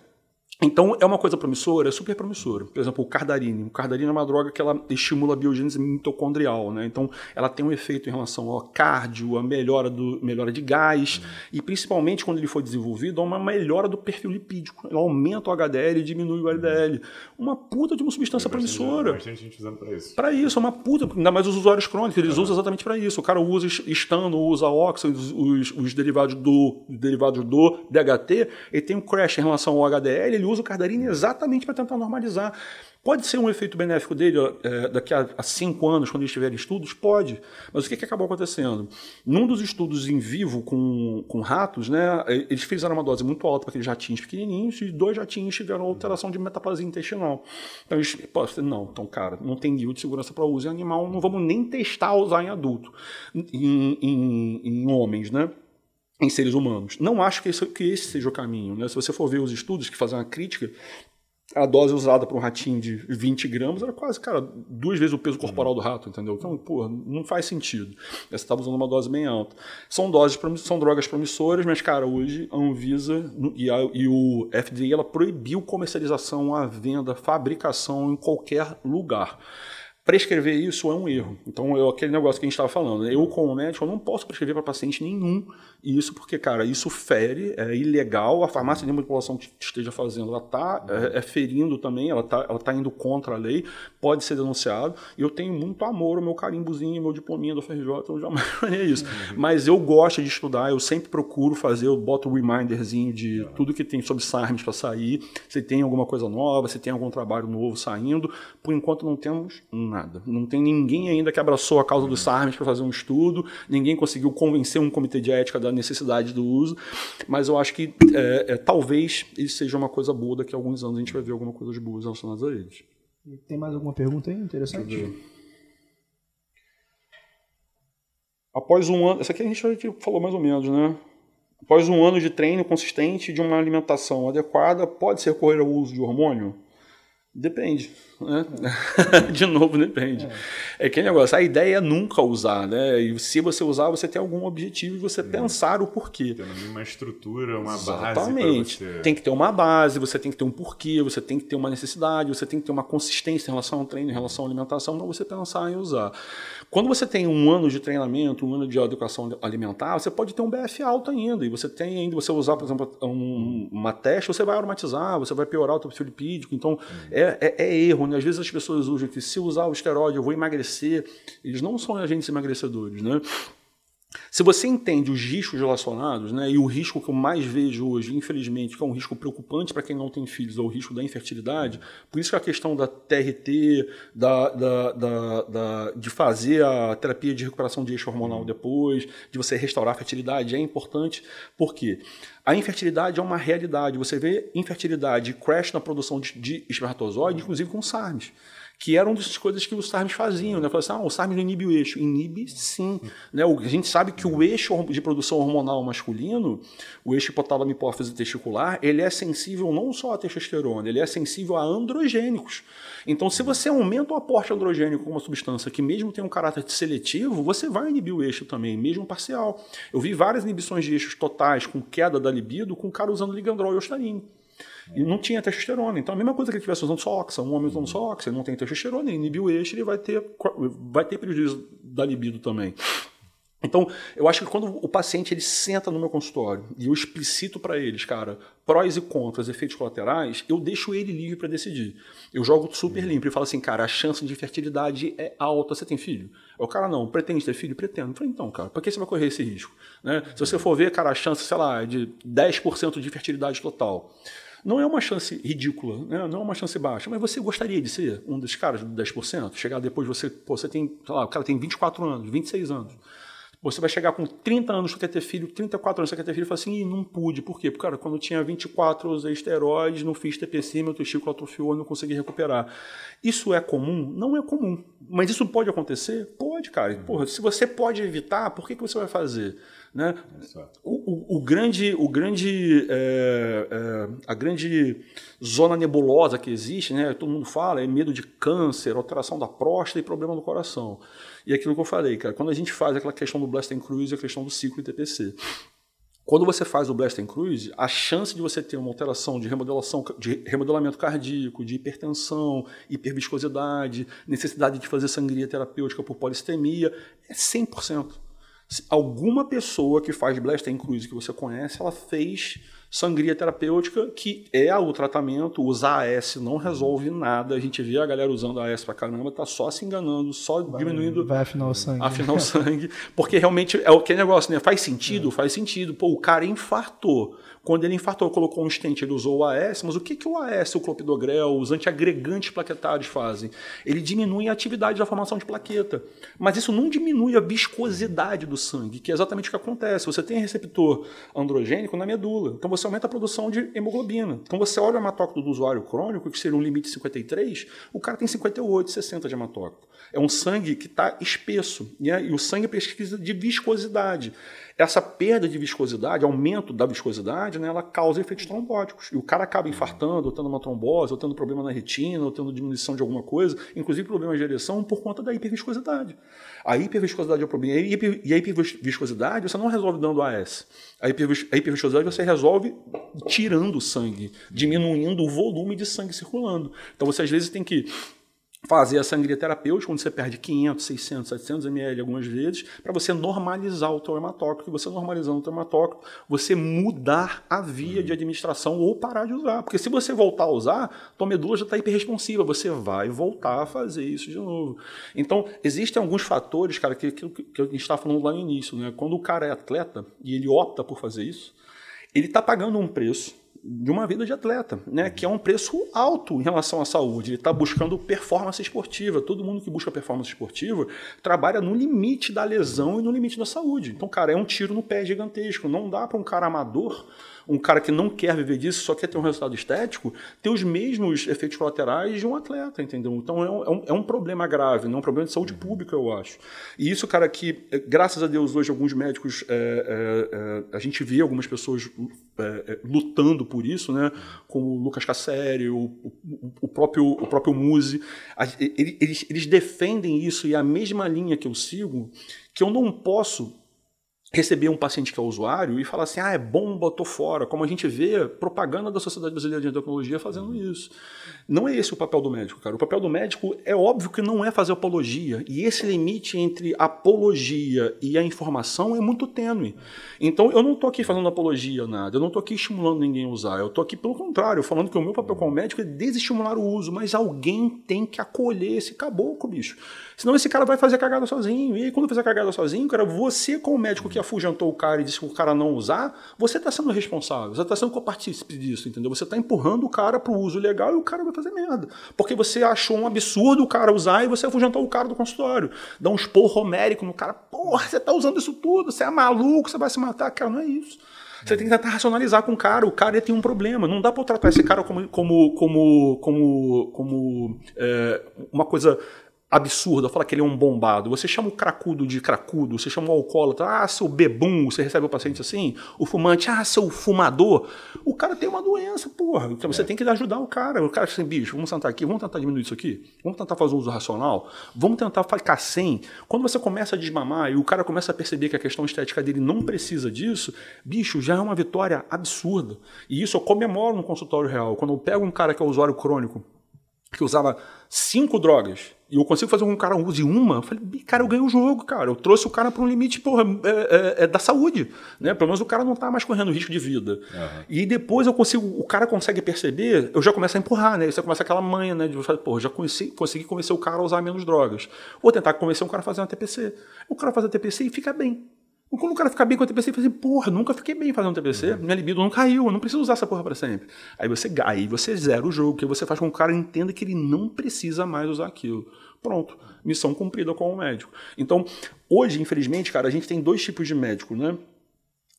Então, é uma coisa promissora, é super promissora. Por exemplo, o cardarine. O cardarine é uma droga que ela estimula a biogênese mitocondrial, né? Então, ela tem um efeito em relação ao cardio, a melhora, do, melhora de gás, uhum. e principalmente quando ele foi desenvolvido, uma melhora do perfil lipídico. Ela aumenta o HDL e diminui o LDL. Uma puta de uma substância promissora. Bastante gente usando para isso. Para isso, é uma puta. Ainda mais os usuários crônicos, eles uhum. usam exatamente para isso. O cara usa estando, usa óxido, os, os, derivados do, os derivados do DHT, ele tem um crash em relação ao HDL, ele usa o cardarine exatamente para tentar normalizar. Pode ser um efeito benéfico dele é, daqui a, a, cinco anos, quando eles tiverem estudos? Pode. Mas o que, que acabou acontecendo? Num dos estudos em vivo com, com ratos, né, eles fizeram uma dose muito alta para aqueles jatinhos pequenininhos e dois jatinhos tiveram alteração de metaplasia intestinal. Então eles, pô, não, então cara, não tem guia de segurança para uso em animal, não vamos nem testar usar em adulto, em, em, em homens, né? Em seres humanos. Não acho que esse, que esse seja o caminho. Né? Se você for ver os estudos que fazem uma crítica, a dose usada para um ratinho de 20 gramas era quase, cara, duas vezes o peso corporal do rato, entendeu? Então, porra, não faz sentido. Você estava usando uma dose bem alta. São doses, são drogas promissoras, mas, cara, hoje a Anvisa e, a, e o FDA ela proibiu comercialização, a venda, fabricação em qualquer lugar prescrever isso é um erro. Então, eu, aquele negócio que a gente estava falando, eu como médico eu não posso prescrever para paciente nenhum isso, porque, cara, isso fere, é ilegal, a farmácia de manipulação que esteja fazendo, ela está é, é, ferindo também, ela está ela tá indo contra a lei, pode ser denunciado, e eu tenho muito amor, o meu carimbozinho, meu diplominha do FRJ, eu jamais faria isso. Uhum. Mas eu gosto de estudar, eu sempre procuro fazer, eu boto o um reminderzinho de uhum. tudo que tem sobre SARMs para sair, se tem alguma coisa nova, se tem algum trabalho novo saindo, por enquanto não temos nada nada. Não tem ninguém ainda que abraçou a causa dos SARMs para fazer um estudo, ninguém conseguiu convencer um comitê de ética da necessidade do uso, mas eu acho que é, é, talvez isso seja uma coisa boa, daqui a alguns anos a gente vai ver alguma coisa de boas relacionadas a eles. Tem mais alguma pergunta aí interessante? Após um ano, isso aqui a gente falou mais ou menos, né? Após um ano de treino consistente de uma alimentação adequada, pode ser correr ao uso de hormônio? Depende. Né? de novo, depende. É. é que negócio, a ideia é nunca usar, né? E se você usar, você tem algum objetivo e você é. pensar o porquê. Tem uma estrutura, uma Exatamente. base. Você... Tem que ter uma base, você tem que ter um porquê, você tem que ter uma necessidade, você tem que ter uma consistência em relação ao treino, em relação à alimentação, para você pensar em usar. Quando você tem um ano de treinamento, um ano de educação alimentar, você pode ter um BF alto ainda. E você tem ainda, você usar, por exemplo, um, uma teste, você vai aromatizar, você vai piorar o teu perfil lipídico. Então, uhum. é, é, é erro né? Às vezes as pessoas usam que se usar o esteroide eu vou emagrecer. Eles não são agentes emagrecedores, né? Se você entende os riscos relacionados, né, e o risco que eu mais vejo hoje, infelizmente, que é um risco preocupante para quem não tem filhos, é o risco da infertilidade, por isso que a questão da TRT, da, da, da, da de fazer a terapia de recuperação de eixo hormonal depois, de você restaurar a fertilidade, é importante, porque a infertilidade é uma realidade. Você vê infertilidade crash na produção de, de espermatozoide, inclusive com SARMs que eram das coisas que os SARMs faziam. Né? Falaram assim, ah, o SARM não inibe o eixo. Inibe sim. Né? A gente sabe que o eixo de produção hormonal masculino, o eixo hipotálamo hipófise testicular, ele é sensível não só à testosterona, ele é sensível a androgênicos. Então, se você aumenta o aporte androgênico com uma substância que mesmo tem um caráter seletivo, você vai inibir o eixo também, mesmo parcial. Eu vi várias inibições de eixos totais com queda da libido com o cara usando ligandrol e ostarine. E não tinha testosterona. Então, a mesma coisa que ele estivesse usando soxa, um homem usando soxa, ele não tem testosterona, ele inibiu o eixo, ele vai ter, vai ter prejuízo da libido também. Então, eu acho que quando o paciente ele senta no meu consultório e eu explicito para eles, cara, prós e contras, efeitos colaterais, eu deixo ele livre para decidir. Eu jogo super limpo e falo assim, cara, a chance de fertilidade é alta. Você tem filho? O cara não, pretende ter filho? Pretendo. Eu falei, então, cara, por que você vai correr esse risco? Né? Se você for ver, cara, a chance, sei lá, de 10% de fertilidade total. Não é uma chance ridícula, né? não é uma chance baixa, mas você gostaria de ser um dos caras do 10%? Chegar depois, você, pô, você tem, sei lá, o cara tem 24 anos, 26 anos. Você vai chegar com 30 anos, você quer ter filho, 34 anos, você quer ter filho, e fala assim, não pude. Por quê? Porque, cara, quando eu tinha 24, eu usei esteroides, não fiz TPC, meu testículo atrofiou, não consegui recuperar. Isso é comum? Não é comum. Mas isso pode acontecer? Pode, cara. Porra, se você pode evitar, por que, que você vai fazer? Né? O, o, o, grande, o grande, é, é, a grande zona nebulosa que existe, né? todo mundo fala, é medo de câncer, alteração da próstata e problema do coração. E aquilo que eu falei, cara, quando a gente faz aquela questão do Blast and Cruise, a questão do ciclo ITPC. Quando você faz o Blast and Cruise, a chance de você ter uma alteração de remodelação, de remodelamento cardíaco, de hipertensão, hiperviscosidade, necessidade de fazer sangria terapêutica por polistemia, é 100%. Alguma pessoa que faz Blast Cruise que você conhece, ela fez Sangria terapêutica, que é o tratamento, usar AS não resolve nada. A gente vê a galera usando AS pra caramba, tá só se enganando, só vai, diminuindo. Vai afinar o sangue. Afinar o sangue. Porque realmente é o que é negócio, né? Faz sentido? É. Faz sentido. Pô, o cara infartou. Quando ele infartou, colocou um stent, ele usou o AS, mas o que, que o AS, o clopidogrel, os antiagregantes plaquetários fazem? Ele diminui a atividade da formação de plaqueta. Mas isso não diminui a viscosidade do sangue, que é exatamente o que acontece. Você tem receptor androgênico na medula, então você aumenta a produção de hemoglobina. Então você olha o hematócrito do usuário crônico, que seria um limite de 53, o cara tem 58, 60 de hematócrito. É um sangue que está espesso, né? e o sangue precisa de viscosidade essa perda de viscosidade, aumento da viscosidade, né, ela causa efeitos trombóticos. E o cara acaba infartando, ou tendo uma trombose, ou tendo problema na retina, ou tendo diminuição de alguma coisa, inclusive problemas de ereção, por conta da hiperviscosidade. A hiperviscosidade é o problema. E a hiperviscosidade você não resolve dando AS. A hiperviscosidade você resolve tirando o sangue, diminuindo o volume de sangue circulando. Então você às vezes tem que fazer a sangria terapêutica, onde você perde 500, 600, 700 ml algumas vezes, para você normalizar o teu hematócrito. E você normalizando o teu hematócrito, você mudar a via de administração ou parar de usar. Porque se você voltar a usar, tua medula já está hiperresponsiva, você vai voltar a fazer isso de novo. Então, existem alguns fatores, cara, que, que, que a gente estava falando lá no início. Né? Quando o cara é atleta e ele opta por fazer isso, ele está pagando um preço de uma vida de atleta, né? que é um preço alto em relação à saúde. Ele está buscando performance esportiva. Todo mundo que busca performance esportiva trabalha no limite da lesão e no limite da saúde. Então, cara, é um tiro no pé gigantesco. Não dá para um cara amador um cara que não quer viver disso, só quer ter um resultado estético, ter os mesmos efeitos colaterais de um atleta, entendeu? Então é um, é um é problema grave, não é um problema de saúde pública, eu acho. E isso, cara, que graças a Deus hoje alguns médicos, é, é, é, a gente vê algumas pessoas é, é, lutando por isso, né? Como o Lucas Cassério, o, o, o, próprio, o próprio Muse. Eles, eles defendem isso e a mesma linha que eu sigo, que eu não posso receber um paciente que é usuário e falar assim, ah, é bom, botou fora, como a gente vê propaganda da Sociedade Brasileira de Endocrinologia fazendo isso. Não é esse o papel do médico, cara. O papel do médico é óbvio que não é fazer apologia, e esse limite entre apologia e a informação é muito tênue. Então, eu não estou aqui fazendo apologia nada, eu não estou aqui estimulando ninguém a usar, eu estou aqui pelo contrário, falando que o meu papel como médico é desestimular o uso, mas alguém tem que acolher esse caboclo, bicho. Senão esse cara vai fazer cagada sozinho. E quando fizer cagada sozinho, cara, você, como médico que afugentou o cara e disse que o cara não usar, você está sendo responsável. Você está sendo copartícipe disso, entendeu? Você está empurrando o cara para o uso legal e o cara vai fazer merda. Porque você achou um absurdo o cara usar e você afugentou o cara do consultório. Dá um esporro homérico no cara. Porra, você está usando isso tudo, você é maluco, você vai se matar. Cara, não é isso. Você tem que tentar racionalizar com o cara. O cara tem um problema. Não dá para tratar esse cara como, como, como, como, como é, uma coisa absurda, fala que ele é um bombado. Você chama o cracudo de cracudo, você chama o alcoólatra, ah, seu bebum, você recebe o paciente assim, o fumante, ah, seu fumador. O cara tem uma doença, porra. Então você é. tem que ajudar o cara. O cara assim, bicho, vamos sentar aqui, vamos tentar diminuir isso aqui, vamos tentar fazer um uso racional, vamos tentar ficar sem. Quando você começa a desmamar e o cara começa a perceber que a questão estética dele não precisa disso, bicho, já é uma vitória absurda. E isso eu comemoro no consultório real. Quando eu pego um cara que é usuário crônico, que usava cinco drogas, e eu consigo fazer com que um cara use uma, eu falei, cara, eu ganho o jogo, cara. Eu trouxe o cara para um limite porra, é, é, é, da saúde. Né? Pelo menos o cara não está mais correndo risco de vida. Uhum. E depois eu consigo, o cara consegue perceber, eu já começo a empurrar, né? Você começa aquela manha, né? De falar, pô, já consegui, consegui convencer o cara a usar menos drogas. Vou tentar convencer um cara a fazer uma TPC. O cara faz a TPC e fica bem. Quando o cara fica bem com a TPC, ele fala assim, porra, nunca fiquei bem fazendo TPC, uhum. minha libido não caiu, eu não preciso usar essa porra para sempre. Aí você, aí você zera o jogo, que você faz com que o cara entenda que ele não precisa mais usar aquilo. Pronto, missão cumprida com o médico. Então, hoje, infelizmente, cara, a gente tem dois tipos de médico, né?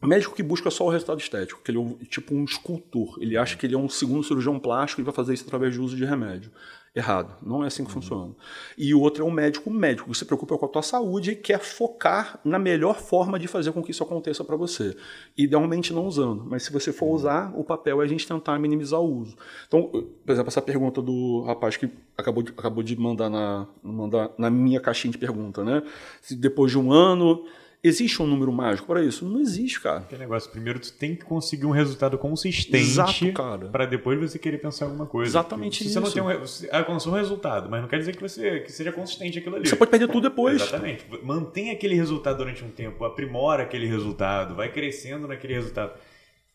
Médico que busca só o resultado estético, que ele é tipo um escultor. Ele acha que ele é um segundo cirurgião plástico e vai fazer isso através de uso de remédio. Errado. Não é assim que uhum. funciona. E o outro é um médico médico, que se preocupa com a tua saúde e quer focar na melhor forma de fazer com que isso aconteça para você. Idealmente não usando. Mas se você for uhum. usar, o papel é a gente tentar minimizar o uso. Então, por exemplo, essa pergunta do rapaz que acabou de, acabou de mandar, na, mandar na minha caixinha de pergunta, né? Se depois de um ano Existe um número mágico para isso? Não existe, cara. Que negócio, primeiro tu tem que conseguir um resultado consistente para depois você querer pensar alguma coisa. Exatamente isso. Você não tem um, você alcançou um resultado, mas não quer dizer que você que seja consistente aquilo ali. Você pode perder tudo depois. Exatamente. Mantém aquele resultado durante um tempo, aprimora aquele resultado, vai crescendo naquele resultado.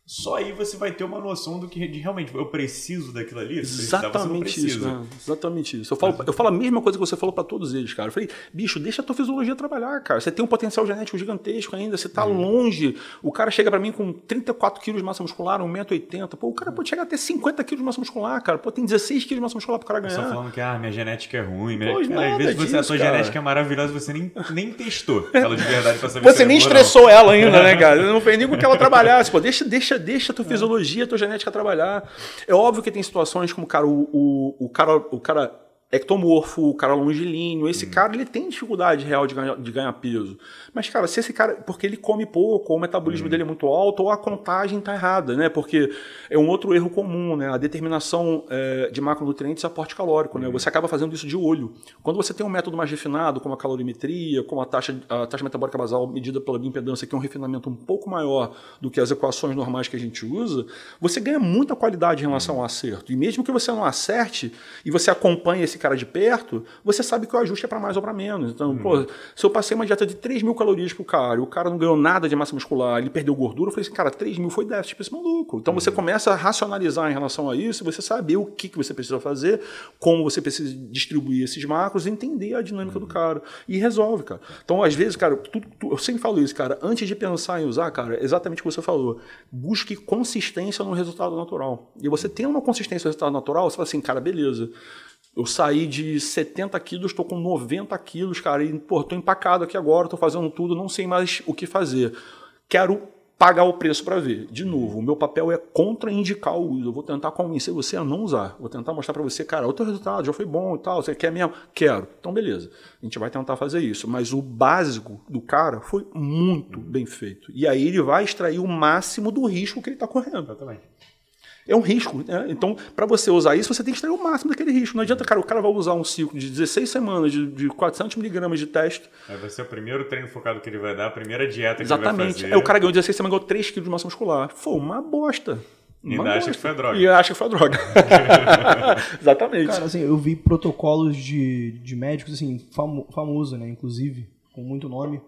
Só aí você vai ter uma noção do que de, realmente eu preciso daquilo ali. Exatamente isso, né? Exatamente isso. Eu falo, eu falo a mesma coisa que você falou para todos eles, cara. Eu falei, bicho, deixa a tua fisiologia trabalhar, cara. Você tem um potencial genético gigantesco ainda, você tá uhum. longe. O cara chega para mim com 34 quilos de massa muscular, 1,80m. Pô, o cara pode chegar até 50 quilos de massa muscular, cara. Pô, tem 16 quilos de massa muscular pro cara ganhar. Só falando que ah, minha genética é ruim. Minha... Pô, cara, às vezes você, disso, a sua cara. genética é maravilhosa, você nem, nem testou ela de verdade pra saber Você se nem é estressou ela ainda, né, cara? Não fez nem com que ela trabalhasse. Pô, deixa, deixa, deixa a tua fisiologia biologia, a tua genética trabalhar. É óbvio que tem situações como, cara, o, o, o cara, o cara ectomorfo, o cara longilíneo, esse hum. cara ele tem dificuldade real de ganhar, de ganhar peso. Mas, cara, se esse cara. Porque ele come pouco, ou o metabolismo hum. dele é muito alto, ou a contagem está errada, né? Porque é um outro erro comum, né? A determinação é, de macronutrientes e aporte calórico, né? Hum. Você acaba fazendo isso de olho. Quando você tem um método mais refinado, como a calorimetria, como a taxa, a taxa metabólica basal medida pela bioimpedância, que é um refinamento um pouco maior do que as equações normais que a gente usa, você ganha muita qualidade em relação ao acerto. E mesmo que você não acerte e você acompanhe esse cara de perto, você sabe que o ajuste é para mais ou para menos. Então, hum. pô, se eu passei uma dieta de 3 mil calorias pro cara, o cara não ganhou nada de massa muscular, ele perdeu gordura, eu falei assim, cara, 3 mil foi déficit para esse maluco. Então, hum. você começa a racionalizar em relação a isso, você saber o que, que você precisa fazer, como você precisa distribuir esses macros, entender a dinâmica hum. do cara. E resolve, cara. Então, às vezes, cara, eu sempre falo isso, cara, antes de pensar em usar, cara, é exatamente o que você falou. Busque consistência no resultado natural. E você tem uma consistência no resultado natural, você fala assim, cara, beleza. Eu saí de 70 quilos, estou com 90 quilos, cara, e, pô, tô empacado aqui agora, estou fazendo tudo, não sei mais o que fazer. Quero pagar o preço para ver. De novo, o meu papel é contraindicar o uso. Eu vou tentar convencer você a não usar. Vou tentar mostrar para você, cara, o teu resultado já foi bom e tal, você quer mesmo? Quero. Então, beleza. A gente vai tentar fazer isso. Mas o básico do cara foi muito bem feito. E aí ele vai extrair o máximo do risco que ele está correndo. Exatamente. É um risco. Né? Então, para você usar isso, você tem que extrair o máximo daquele risco. Não adianta, cara, o cara vai usar um ciclo de 16 semanas, de, de 400 miligramas de teste. Vai ser o primeiro treino focado que ele vai dar, a primeira dieta que Exatamente. ele vai fazer. É, o cara ganhou 16 semanas, ganhou 3 kg de massa muscular. Foi uma bosta. E ainda acha que foi droga. E acha que foi droga. Exatamente. Cara, assim, eu vi protocolos de, de médicos, assim, famo, famoso, né, inclusive, com muito nome,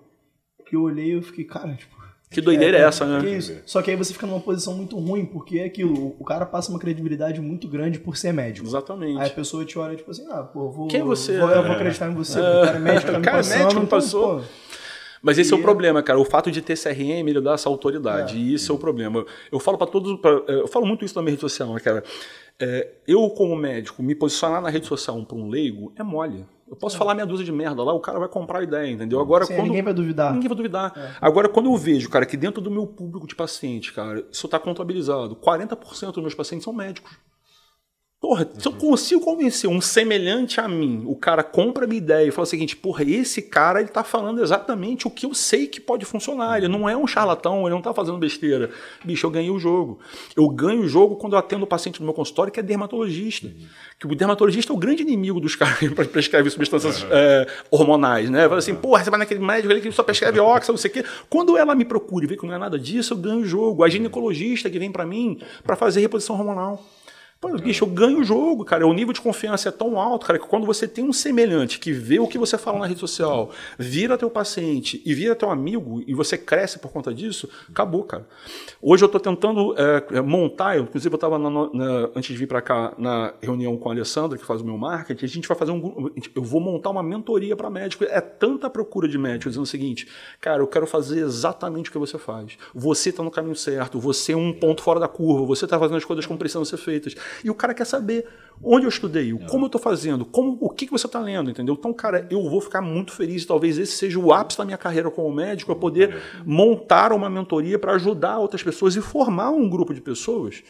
que eu olhei e eu fiquei, cara, tipo, que doideira é, é essa, né? Que isso. Só que aí você fica numa posição muito ruim, porque é aquilo, o cara passa uma credibilidade muito grande por ser médico. Exatamente. Aí a pessoa te olha tipo assim, ah, pô, vou. Quem é você? Vou, é. Eu vou acreditar em você, é. o cara é médico, tá me cara, passando, médico então, passou. Pô, mas esse e é o problema, cara. O fato de ter CRM, ele dá essa autoridade. É. E isso é o problema. Eu falo para todos. Pra, eu falo muito isso na minha rede social, né, cara? É, eu, como médico, me posicionar na rede social para um leigo é mole. Eu posso é. falar meia dúzia de merda lá, o cara vai comprar a ideia, entendeu? Agora, Sim, quando... ninguém vai duvidar. Ninguém vai duvidar. É. Agora, quando eu vejo, cara, que dentro do meu público de pacientes, cara, isso está contabilizado, 40% dos meus pacientes são médicos. Porra, se eu consigo convencer um semelhante a mim, o cara compra a minha ideia e fala o seguinte, porra, esse cara ele tá falando exatamente o que eu sei que pode funcionar. Ele não é um charlatão, ele não tá fazendo besteira. Bicho, eu ganhei o jogo. Eu ganho o jogo quando eu atendo o paciente no meu consultório que é dermatologista. Uhum. Que o dermatologista é o grande inimigo dos caras que prescrevem substâncias uhum. é, hormonais, né? Fala assim, uhum. porra, você vai naquele médico ali que só prescreve óxido, não sei o quê. Quando ela me procura e vê que não é nada disso, eu ganho o jogo. A ginecologista que vem para mim para fazer reposição hormonal. Pô, bicho, eu ganho o jogo, cara. O nível de confiança é tão alto, cara, que quando você tem um semelhante que vê o que você fala na rede social, vira teu paciente e vira teu amigo e você cresce por conta disso, acabou, cara. Hoje eu estou tentando é, montar, inclusive eu estava antes de vir para cá na reunião com a Alessandra, que faz o meu marketing, a gente vai fazer um. Eu vou montar uma mentoria para médico. É tanta procura de médico dizendo o seguinte, cara, eu quero fazer exatamente o que você faz. Você está no caminho certo, você é um ponto fora da curva, você está fazendo as coisas como precisam ser feitas. E o cara quer saber onde eu estudei, como eu estou fazendo, como, o que, que você está lendo, entendeu? Então, cara, eu vou ficar muito feliz. Talvez esse seja o ápice da minha carreira como médico, eu poder montar uma mentoria para ajudar outras pessoas e formar um grupo de pessoas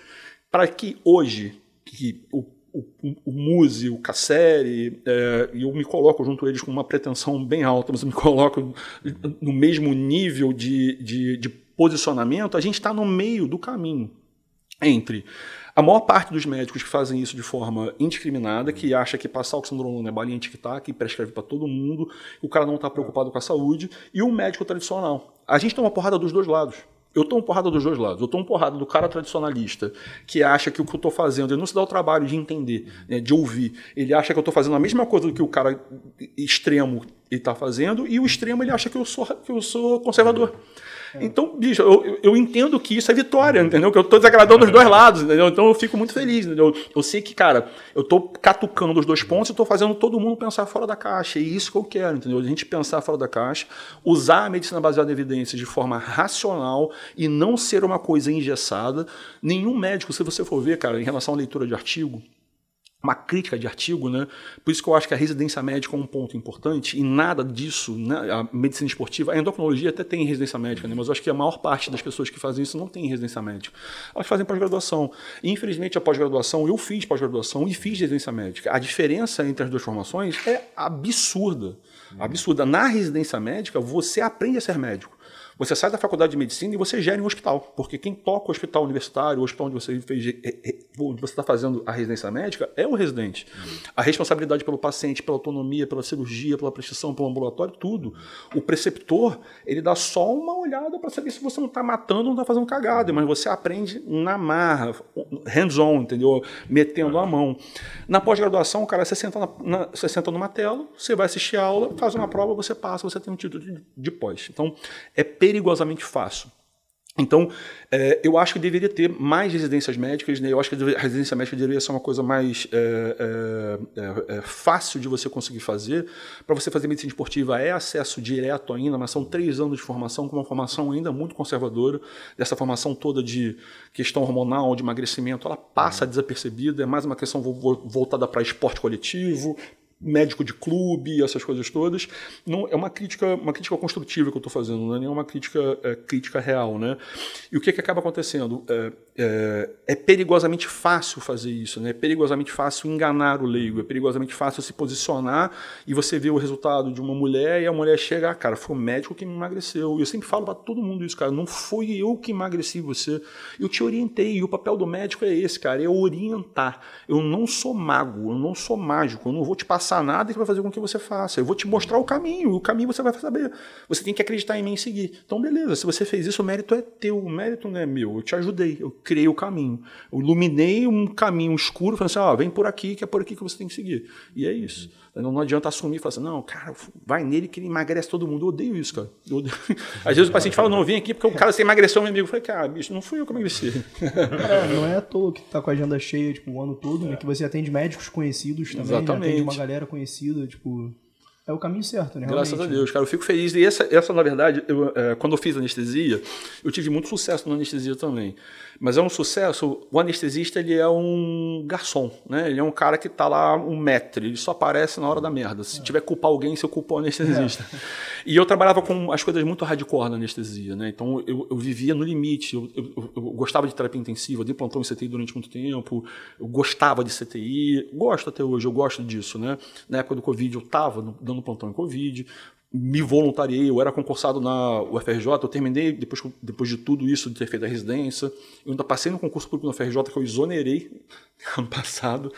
para que hoje, que o o, o Muse, o Casseri, é, e eu me coloco junto a eles com uma pretensão bem alta, mas eu me coloco no mesmo nível de, de, de posicionamento, a gente está no meio do caminho entre a maior parte dos médicos que fazem isso de forma indiscriminada, que acha que passar oxandrolona é balinha tic-tac, prescreve para todo mundo, o cara não está preocupado com a saúde, e o médico tradicional. A gente tem uma porrada dos dois lados. Eu tomo porrada dos dois lados. Eu tomo porrada do cara tradicionalista que acha que o que eu estou fazendo, ele não se dá o trabalho de entender, né, de ouvir. Ele acha que eu estou fazendo a mesma coisa do que o cara extremo está fazendo, e o extremo ele acha que eu sou, que eu sou conservador. Então, bicho, eu, eu entendo que isso é vitória, entendeu? Que eu estou desagradando os dois lados, entendeu? Então eu fico muito feliz, entendeu? Eu sei que, cara, eu estou catucando os dois pontos e estou fazendo todo mundo pensar fora da caixa. E é isso que eu quero, entendeu? A gente pensar fora da caixa, usar a medicina baseada em evidências de forma racional e não ser uma coisa engessada. Nenhum médico, se você for ver, cara, em relação à leitura de artigo, uma crítica de artigo, né? Por isso que eu acho que a residência médica é um ponto importante e nada disso, né? a medicina esportiva, a endocrinologia até tem residência médica, né? Mas eu acho que a maior parte das pessoas que fazem isso não tem residência médica. Elas fazem pós-graduação. Infelizmente, a pós-graduação, eu fiz pós-graduação e fiz residência médica. A diferença entre as duas formações é absurda. Absurda. Na residência médica, você aprende a ser médico. Você sai da faculdade de medicina e você gera um hospital, porque quem toca o hospital universitário, o hospital onde você fez, é, é, onde você está fazendo a residência médica, é o residente. A responsabilidade pelo paciente, pela autonomia, pela cirurgia, pela prescrição, pelo ambulatório, tudo. O preceptor, ele dá só uma olhada para saber se você não está matando ou não está fazendo cagada, mas você aprende na marra, hands-on, entendeu? Metendo a mão. Na pós-graduação, o cara, você senta, na, na, você senta numa tela, você vai assistir a aula, faz uma prova, você passa, você tem um título de, de pós. Então, é perigosamente fácil. Então, é, eu acho que deveria ter mais residências médicas, né? eu acho que a residência médica deveria ser uma coisa mais é, é, é, é fácil de você conseguir fazer. Para você fazer medicina esportiva é acesso direto ainda, mas são três anos de formação, com uma formação ainda muito conservadora. Dessa formação toda de questão hormonal, de emagrecimento, ela passa uhum. desapercebida, é mais uma questão voltada para esporte coletivo, médico de clube, essas coisas todas. Não é uma crítica, uma crítica construtiva que eu estou fazendo, não é nenhuma crítica é, crítica real, né? E o que, que acaba acontecendo? É, é, é, perigosamente fácil fazer isso, né? É perigosamente fácil enganar o leigo, é perigosamente fácil se posicionar e você vê o resultado de uma mulher e a mulher chega, ah, cara, foi o médico que me emagreceu. Eu sempre falo para todo mundo isso, cara, não foi eu que emagreci você, eu te orientei. E o papel do médico é esse, cara, é orientar. Eu não sou mago, eu não sou mágico, eu não vou te passar passar nada que vai fazer com que você faça. Eu vou te mostrar o caminho, o caminho você vai saber. Você tem que acreditar em mim e seguir. Então, beleza, se você fez isso, o mérito é teu, o mérito não é meu. Eu te ajudei, eu criei o caminho. Eu iluminei um caminho escuro, falando assim: ó, vem por aqui, que é por aqui que você tem que seguir. E é isso. Não, não adianta assumir e falar assim, não, cara, vai nele que ele emagrece todo mundo. Eu odeio isso, cara. Odeio. Às vezes o paciente fala, não, vem aqui porque o cara se emagreceu meu amigo. Eu falei, cara, bicho, não fui eu que emagreci. É, não é à toa que tá com a agenda cheia, tipo, o ano todo, né? Que você atende médicos conhecidos também, Exatamente. atende uma galera conhecida, tipo... É o caminho certo, né? Graças a Deus, cara. Eu fico feliz. E essa, essa na verdade, eu, é, quando eu fiz anestesia, eu tive muito sucesso na anestesia também. Mas é um sucesso. O anestesista ele é um garçom, né? Ele é um cara que está lá um metro. Ele só aparece na hora da merda. Se é. tiver que culpar alguém, se eu culpo o anestesista. É. E eu trabalhava com as coisas muito hardcore na anestesia, né? Então eu, eu vivia no limite. Eu, eu, eu, gostava de terapia intensiva, de plantão em CTI durante muito tempo. Eu gostava de CTI. Gosto até hoje, eu gosto disso, né? Na época do Covid eu estava dando plantão em Covid me voluntariei, eu era concursado na UFRJ, eu terminei, depois, depois de tudo isso, de ter feito a residência, eu ainda passei no concurso público na UFRJ, que eu exonerei ano passado.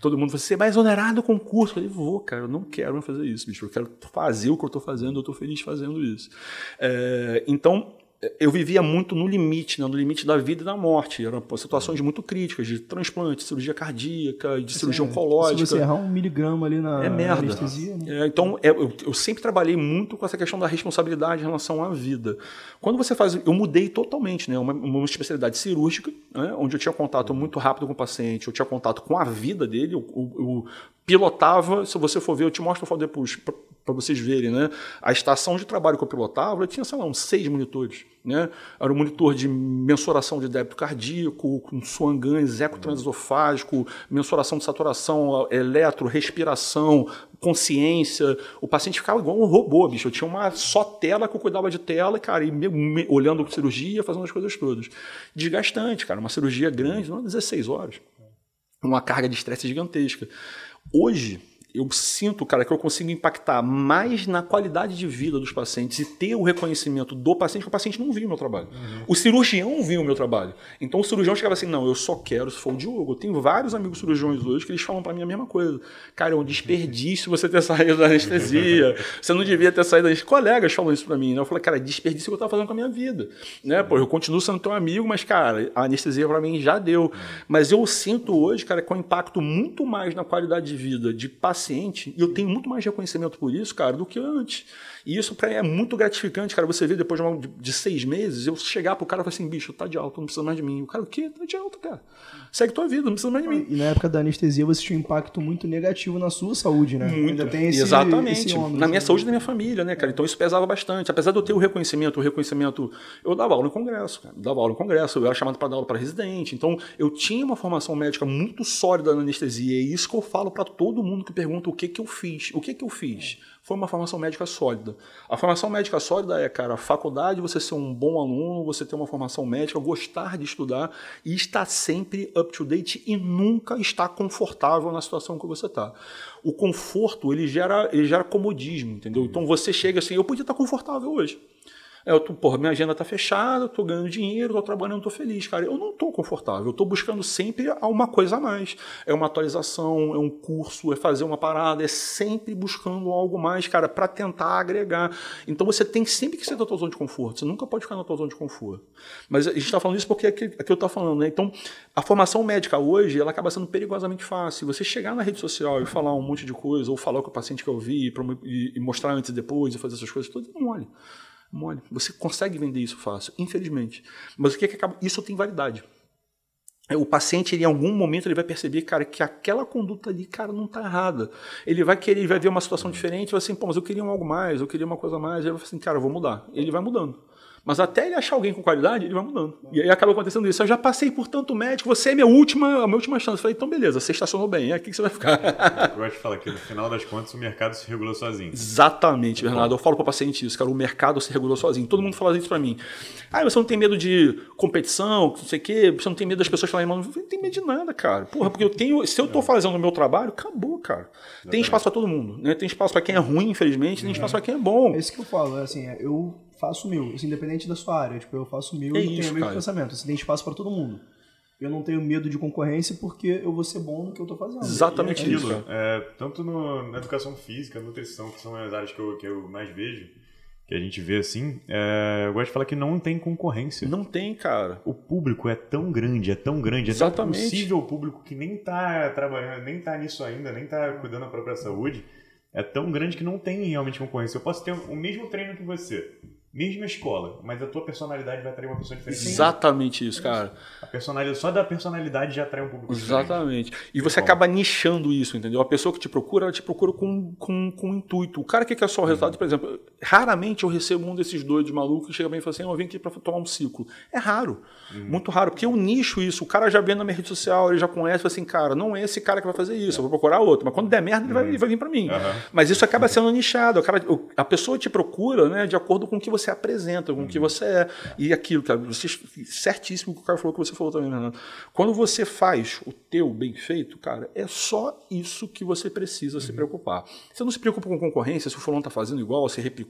Todo mundo falou, você vai exonerar do concurso? Eu falei, vou, cara, eu não quero fazer isso, bicho, eu quero fazer o que eu estou fazendo, eu estou feliz fazendo isso. É, então, eu vivia muito no limite, né, no limite da vida e da morte. Eram situações muito críticas, de transplante, cirurgia cardíaca, de cirurgia é, oncológica. Se você errar um miligrama ali na, é merda. anestesia... Né? É, então, é, eu, eu, sempre trabalhei muito com essa questão da responsabilidade em relação à vida. Quando você faz... Eu mudei totalmente, né? Uma, uma especialidade cirúrgica, né? onde eu tinha contato muito rápido com o paciente, eu tinha contato com a vida dele, eu, eu, eu pilotava, se você for ver, eu te mostro depois, para vocês verem, né? A estação de trabalho que eu pilotava, eu tinha, sei lá, uns seis monitores, né? Era um monitor de mensuração de débito cardíaco, com swangans, ecotransesofágico, mensuração de saturação, eletro, respiração, consciência. O paciente ficava igual um robô, bicho. Eu tinha uma só tela que eu cuidava de tela, cara, e me, me, olhando cirurgia, fazendo as coisas todas. Desgastante, cara. Uma cirurgia grande, não 16 horas. Uma carga de estresse gigantesca. Hoje, eu sinto, cara, que eu consigo impactar mais na qualidade de vida dos pacientes e ter o reconhecimento do paciente, que o paciente não viu o meu trabalho. Uhum. O cirurgião viu o meu trabalho. Então o cirurgião chegava assim: não, eu só quero, se for o Diogo. Eu tenho vários amigos cirurgiões hoje que eles falam para mim a mesma coisa. Cara, é um desperdício você ter saído da anestesia. Você não devia ter saído da anestesia. Colegas falam isso para mim. Né? Eu falei, cara, desperdício que eu tava fazendo com a minha vida. Né? Pô, eu continuo sendo teu amigo, mas, cara, a anestesia para mim já deu. Mas eu sinto hoje, cara, com impacto muito mais na qualidade de vida de paciente paciente, e eu tenho muito mais reconhecimento por isso, cara, do que antes. E isso para é muito gratificante, cara. Você vê depois de, de, seis meses, eu chegar pro cara e falar assim, bicho, tá de alta, não precisa mais de mim. O cara, o quê? Tá de alta, cara. Segue tua vida, não precisa mais de mim. E na época da anestesia você tinha um impacto muito negativo na sua saúde, né? Muito. Ainda tem esse, Exatamente. Esse na minha né? saúde e na minha família, né, cara? Então isso pesava bastante. Apesar de eu ter o reconhecimento, o reconhecimento. Eu dava aula em congresso, cara. Eu dava aula em congresso, eu era chamado para dar aula para residente. Então eu tinha uma formação médica muito sólida na anestesia. E é isso que eu falo para todo mundo que pergunta o que, que eu fiz. O que, que eu fiz? Foi uma formação médica sólida. A formação médica sólida é, cara, a faculdade, você ser um bom aluno, você ter uma formação médica, gostar de estudar e estar sempre up to date e nunca estar confortável na situação que você está. O conforto, ele gera, ele gera comodismo, entendeu? Então você chega assim, eu podia estar confortável hoje. É, eu tô, porra, minha agenda tá fechada, tô ganhando dinheiro, tô trabalhando, tô feliz, cara. Eu não tô confortável, eu tô buscando sempre uma coisa a mais. É uma atualização, é um curso, é fazer uma parada, é sempre buscando algo mais, cara, para tentar agregar. Então você tem sempre que ser da tua zona de conforto, você nunca pode ficar na tua zona de conforto. Mas a gente tá falando isso porque é aquilo que eu tô falando, né? Então, a formação médica hoje, ela acaba sendo perigosamente fácil. Você chegar na rede social e falar um monte de coisa, ou falar com o paciente que eu vi, e mostrar antes e depois, e fazer essas coisas todas, não olha mole. Você consegue vender isso fácil, infelizmente. Mas o que, é que acaba? Isso tem validade. É, o paciente, ele, em algum momento, ele vai perceber, cara, que aquela conduta ali, cara, não está errada. Ele vai querer, ele vai ver uma situação diferente, vai assim, pô, mas eu queria um algo mais, eu queria uma coisa mais. Ele vai assim, cara, eu vou mudar. Ele vai mudando. Mas até ele achar alguém com qualidade, ele vai mudando. E aí acaba acontecendo isso. Eu já passei por tanto médico, você é minha última, a minha última chance. Eu falei, então beleza, você estacionou bem, é aqui que você vai ficar. Eu gosto de falar que no final das contas o mercado se regulou sozinho. Exatamente, Bernardo. Eu falo para o paciente isso, cara, o mercado se regulou sozinho. Todo mundo fala isso para mim. Ah, você não tem medo de competição, não sei o quê, você não tem medo das pessoas falarem, mano, não tem medo de nada, cara. Porra, porque eu tenho, se eu estou fazendo o meu trabalho, acabou, cara. Tem espaço para todo mundo, né? Tem espaço para quem é ruim, infelizmente, tem espaço para quem é bom. É isso que eu falo, é assim, eu faço mil, assim, independente da sua área. Tipo, eu faço mil é e isso, tenho o mesmo pensamento. Assim, tem espaço para todo mundo. Eu não tenho medo de concorrência porque eu vou ser bom no que eu estou fazendo. Exatamente é isso. É, tanto no, na educação física, nutrição, que são as áreas que eu, que eu mais vejo, que a gente vê assim, é, eu gosto de falar que não tem concorrência. Não tem, cara. O público é tão grande, é tão grande, Exatamente. é tão possível o público que nem está trabalhando, nem está nisso ainda, nem está cuidando da própria saúde, é tão grande que não tem realmente concorrência. Eu posso ter o mesmo treino que você, mesma escola, mas a tua personalidade vai atrair uma pessoa diferente. Exatamente isso, cara. A personalidade, só da personalidade já atrai um público Exatamente. Diferente. E você acaba nichando isso, entendeu? A pessoa que te procura, ela te procura com, com, com um intuito. O cara que quer só o resultado, uhum. por exemplo, raramente eu recebo um desses doidos malucos que chega bem e fala assim, eu vim aqui para tomar um ciclo. É raro. Uhum. Muito raro, porque eu nicho isso. O cara já vê na minha rede social, ele já conhece, fala assim, cara, não é esse cara que vai fazer isso, eu vou procurar outro. Mas quando der merda, ele vai, ele vai vir para mim. Uhum. Mas isso acaba sendo nichado. A pessoa te procura né, de acordo com o que você apresenta, com o que uhum. você é. E aquilo, cara, você, certíssimo que o cara falou que você falou também, Renato. Quando você faz o teu bem feito, cara, é só isso que você precisa uhum. se preocupar. Você não se preocupa com concorrência, se o fulano tá fazendo igual, se replicou.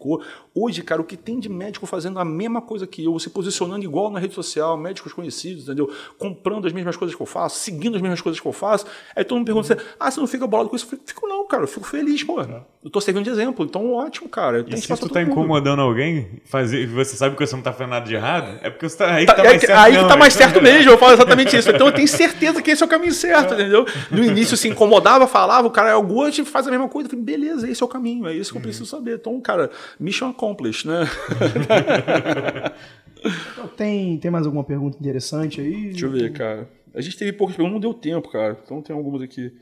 Hoje, cara, o que tem de médico fazendo a mesma coisa que eu, se posicionando igual na rede social, médicos conhecidos, entendeu? Comprando as mesmas coisas que eu faço, seguindo as mesmas coisas que eu faço. Aí todo mundo pergunta uhum. assim, ah, você não fica bolado com isso? Eu fico, não, cara, eu fico feliz, pô. Uhum. Eu tô servindo de exemplo, então ótimo, cara. E se tu tá incomodando alguém, fazer, você sabe que você não tá fazendo nada de errado, é porque você tá, aí que tá, tá mais é, certo. Aí que tá mais certo mesmo, eu falo exatamente isso. Então eu tenho certeza que esse é o caminho certo, entendeu? No início se incomodava, falava, o cara é o gente faz a mesma coisa. Eu falei, beleza, esse é o caminho, é isso que eu preciso saber. Então, cara, mission accomplished, né? Então, tem, tem mais alguma pergunta interessante aí? Deixa eu ver, cara. A gente teve poucas perguntas, não deu tempo, cara. Então tem algumas aqui.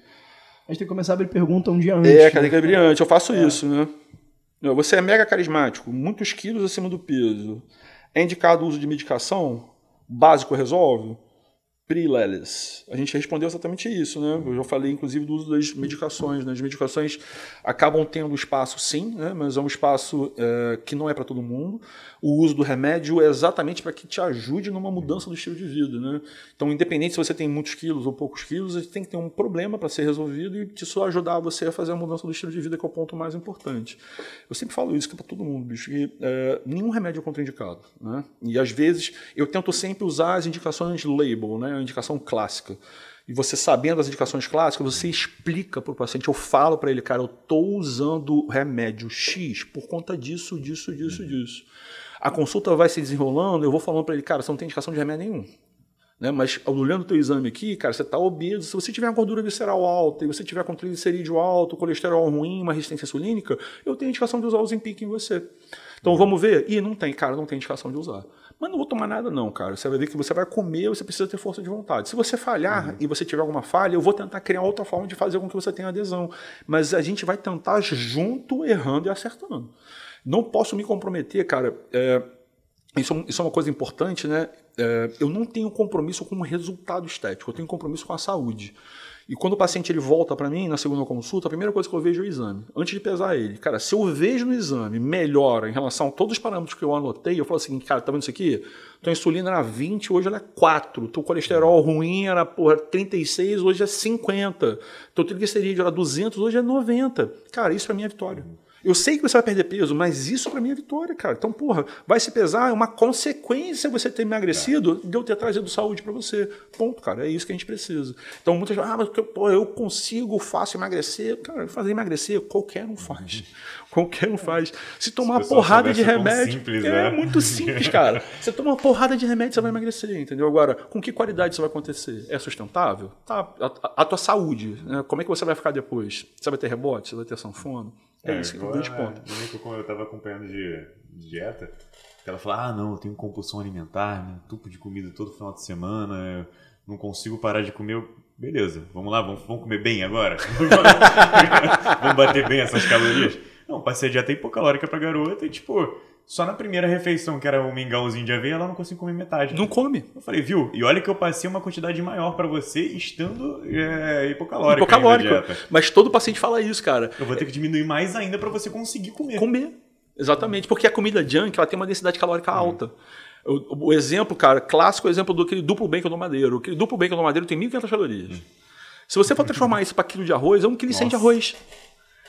A gente tem que começar a abrir pergunta um dia antes. É, cara, tem que abrir antes. Eu faço é. isso, né? Você é mega carismático, muitos quilos acima do peso. É indicado o uso de medicação? Básico resolve? Prileles. A gente respondeu exatamente isso, né? Eu já falei, inclusive, do uso das medicações. Né? As medicações acabam tendo espaço, sim, né? mas é um espaço é, que não é para todo mundo o uso do remédio é exatamente para que te ajude numa mudança do estilo de vida. Né? Então, independente se você tem muitos quilos ou poucos quilos, você tem que ter um problema para ser resolvido e isso ajudar você a fazer a mudança do estilo de vida, que é o ponto mais importante. Eu sempre falo isso para todo mundo, bicho, que é, nenhum remédio é contraindicado. Né? E às vezes eu tento sempre usar as indicações label, né? A indicação clássica. E você sabendo as indicações clássicas, você explica para o paciente, eu falo para ele, cara, eu estou usando remédio X por conta disso, disso, disso, disso. A consulta vai se desenrolando, eu vou falando para ele, cara, você não tem indicação de remédio nenhum. Né? Mas olhando o teu exame aqui, cara, você está obeso. Se você tiver uma gordura visceral alta e você tiver com triglicerídeo alto, colesterol ruim, uma resistência insulínica, eu tenho indicação de usar o Zempic em você. Então vamos ver? Ih, não tem, cara, não tem indicação de usar. Mas não vou tomar nada não, cara. Você vai ver que você vai comer, você precisa ter força de vontade. Se você falhar uhum. e você tiver alguma falha, eu vou tentar criar outra forma de fazer com que você tenha adesão. Mas a gente vai tentar junto, errando e acertando. Não posso me comprometer, cara. É, isso, isso, é uma coisa importante, né? É, eu não tenho compromisso com o resultado estético, eu tenho compromisso com a saúde. E quando o paciente ele volta para mim na segunda consulta, a primeira coisa que eu vejo é o exame, antes de pesar ele. Cara, se eu vejo no exame melhora em relação a todos os parâmetros que eu anotei, eu falo assim, cara, tá vendo isso aqui? Tua insulina era 20, hoje ela é 4. Teu colesterol ruim era porra, 36, hoje é 50. Teu triglicerídeo era 200, hoje é 90. Cara, isso para mim é vitória. Eu sei que você vai perder peso, mas isso para mim é vitória, cara. Então, porra, vai se pesar, é uma consequência você ter emagrecido de eu ter trazido saúde para você. Ponto, cara. É isso que a gente precisa. Então, muitas vezes, ah, mas porra, eu consigo, faço emagrecer. Cara, fazer emagrecer, qualquer um faz. Qualquer um faz. Se tomar uma porrada de remédio. Simples, é né? muito simples, cara. Você toma uma porrada de remédio, você vai emagrecer, entendeu? Agora, com que qualidade isso vai acontecer? É sustentável? Tá. A, a tua saúde, né? como é que você vai ficar depois? Você vai ter rebote? Você vai ter sanfona? É, é isso que é o grande ponto. Eu estava acompanhando de, de dieta, ela fala: ah, não, eu tenho compulsão alimentar, me tupo de comida todo final de semana, não consigo parar de comer. Beleza, vamos lá, vamos, vamos comer bem agora? vamos bater bem essas calorias? Não, passei a dieta hipocalórica pra garota e, tipo, só na primeira refeição, que era um mingauzinho de aveia, ela não conseguiu comer metade. Não come. Eu falei, viu? E olha que eu passei uma quantidade maior para você estando é, hipocalórico. Hipocalórico. Mas todo paciente fala isso, cara. Eu vou ter que diminuir mais ainda para você conseguir comer. Comer. Exatamente. Porque a comida junk, ela tem uma densidade calórica hum. alta. O, o, exemplo, cara, clássico exemplo do aquele duplo bacon do madeiro. Aquele duplo bacon do madeiro tem 1.500 calorias. Hum. Se você for transformar isso para quilo de arroz, é um quilo de arroz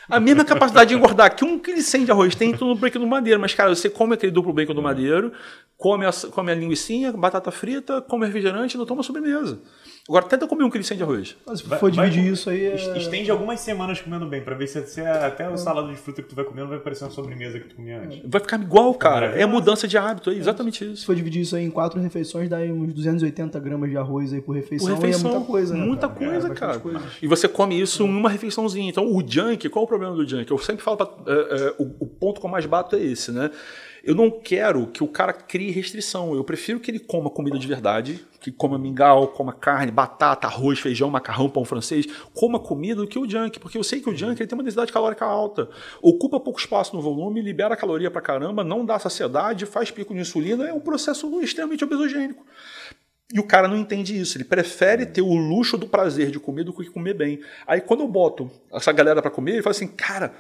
a mesma capacidade de engordar que um quilo de arroz tem no bacon do madeiro. Mas, cara, você come aquele duplo bacon do madeiro, come a, come a linguiça, batata frita, come refrigerante e não toma sobremesa. Agora tenta comer um quilo de arroz. Mas se for dividir vai, isso aí. É... Estende algumas semanas comendo bem, pra ver se, se é até o salada de fruta que tu vai comendo vai parecer uma sobremesa que tu comia antes. Vai ficar igual, cara. É mudança de hábito, é exatamente isso. Se for dividir isso aí em quatro refeições, dá uns 280 gramas de arroz aí por refeição. Por refeição é muita coisa, né? Muita cara? coisa, é, cara. E você come isso em uma refeiçãozinha. Então, o junk, qual o problema do junk? Eu sempre falo, pra, é, é, o, o ponto que eu mais bato é esse, né? Eu não quero que o cara crie restrição. Eu prefiro que ele coma comida de verdade, que coma mingau, coma carne, batata, arroz, feijão, macarrão, pão francês, coma comida do que o junk, porque eu sei que o junk ele tem uma densidade calórica alta, ocupa pouco espaço no volume, libera caloria pra caramba, não dá saciedade, faz pico de insulina, é um processo extremamente obesogênico. E o cara não entende isso, ele prefere ter o luxo do prazer de comer do que comer bem. Aí quando eu boto essa galera para comer, ele fala assim, cara,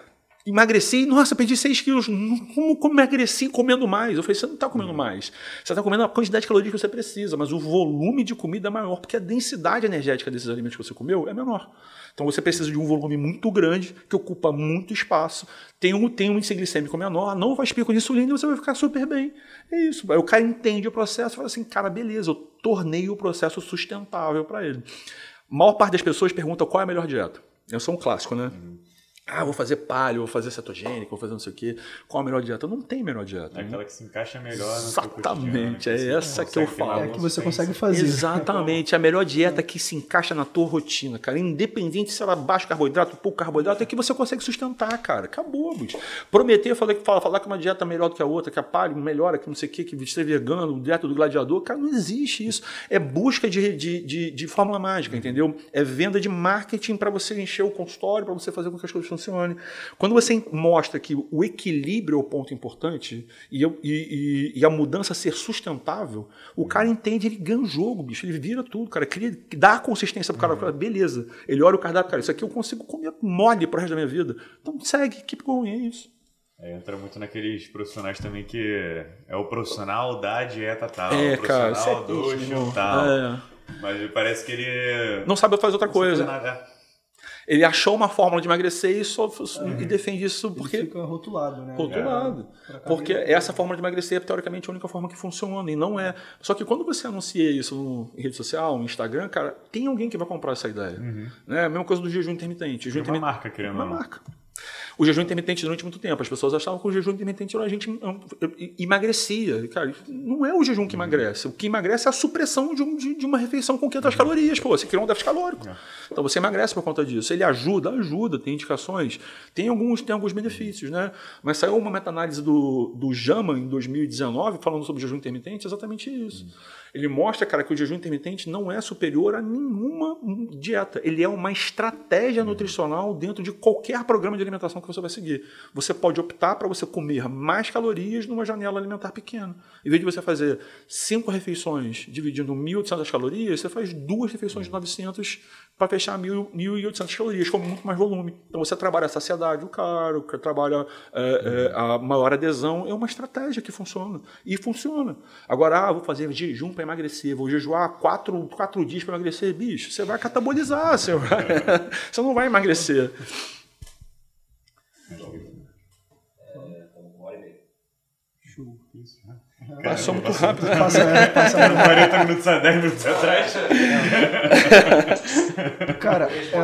emagreci, nossa, perdi 6 quilos. Como, como emagreci comendo mais? Eu falei, você não está comendo mais. Você está comendo a quantidade de calorias que você precisa, mas o volume de comida é maior, porque a densidade energética desses alimentos que você comeu é menor. Então você precisa de um volume muito grande, que ocupa muito espaço, tem um, tem um índice glicêmico menor, não faz pico de insulina e você vai ficar super bem. É isso. Aí o cara entende o processo e fala assim, cara, beleza, eu tornei o processo sustentável para ele. A maior parte das pessoas pergunta qual é a melhor dieta. Eu sou um clássico, né? Uhum. Ah, vou fazer palio, vou fazer cetogênico, vou fazer não sei o quê. Qual a melhor dieta? Não tem melhor dieta. É aquela que se encaixa melhor Exatamente, é essa que eu falo. É a que você consegue fazer. Exatamente, a melhor dieta que se encaixa na tua rotina, cara. Independente se ela é baixo carboidrato, pouco carboidrato, é que você consegue sustentar, cara. Acabou, bicho. Prometer falar, falar, falar que uma dieta é melhor do que a outra, que a palio melhora, que não sei o quê, que ser vegano, dieta do gladiador, cara, não existe isso. É busca de, de, de, de fórmula mágica, entendeu? É venda de marketing para você encher o consultório, para você fazer com que as coisas funcione. Quando você mostra que o equilíbrio é o ponto importante e, e, e a mudança ser sustentável, o cara entende, ele ganha o jogo, bicho, ele vira tudo, cara, cria, dá consistência pro cara, uhum. beleza, ele olha o cardápio, cara, isso aqui eu consigo comer mole pro resto da minha vida. Então segue, keep going, é isso. É, entra muito naqueles profissionais também que é o profissional da dieta tal, é, o profissional cara, do show tal. É. Mas parece que ele. Não sabe fazer outra coisa. Ele achou uma fórmula de emagrecer e, só, uhum. e defende isso porque. Ele fica rotulado, né? Rotulado. É. Porque essa fórmula de emagrecer é teoricamente a única forma que funciona. E não é. Só que quando você anuncia isso no, em rede social, no Instagram, cara, tem alguém que vai comprar essa ideia. Uhum. Né? A mesma coisa do jejum intermitente. Jejum é uma intermitente, marca, querendo. Uma marca. O jejum intermitente durante muito tempo. As pessoas achavam que o jejum intermitente a gente emagrecia. Cara, não é o jejum que emagrece. O que emagrece é a supressão de, um, de, de uma refeição com 500 calorias. Pô, você criou um déficit calórico. É. Então você emagrece por conta disso. Ele ajuda? Ajuda, tem indicações. Tem alguns, tem alguns benefícios, né? Mas saiu uma meta-análise do, do JAMA em 2019 falando sobre jejum intermitente, exatamente isso. Ele mostra, cara, que o jejum intermitente não é superior a nenhuma dieta. Ele é uma estratégia nutricional dentro de qualquer programa de alimentação que você vai seguir. Você pode optar para você comer mais calorias numa janela alimentar pequena. Em vez de você fazer cinco refeições dividindo 1.800 calorias, você faz duas refeições de 900 para fechar 1.800 calorias, com muito mais volume. Então você trabalha a saciedade, o caro, trabalha é, é, a maior adesão. É uma estratégia que funciona. E funciona. Agora, ah, vou fazer jejum para emagrecer, vou jejuar quatro, quatro dias para emagrecer. Bicho, você vai catabolizar, você, vai, você não vai emagrecer. Passou muito rápido. Né? Passa, é, passa 40 minutos a 10 minutos atrás. Cara, é,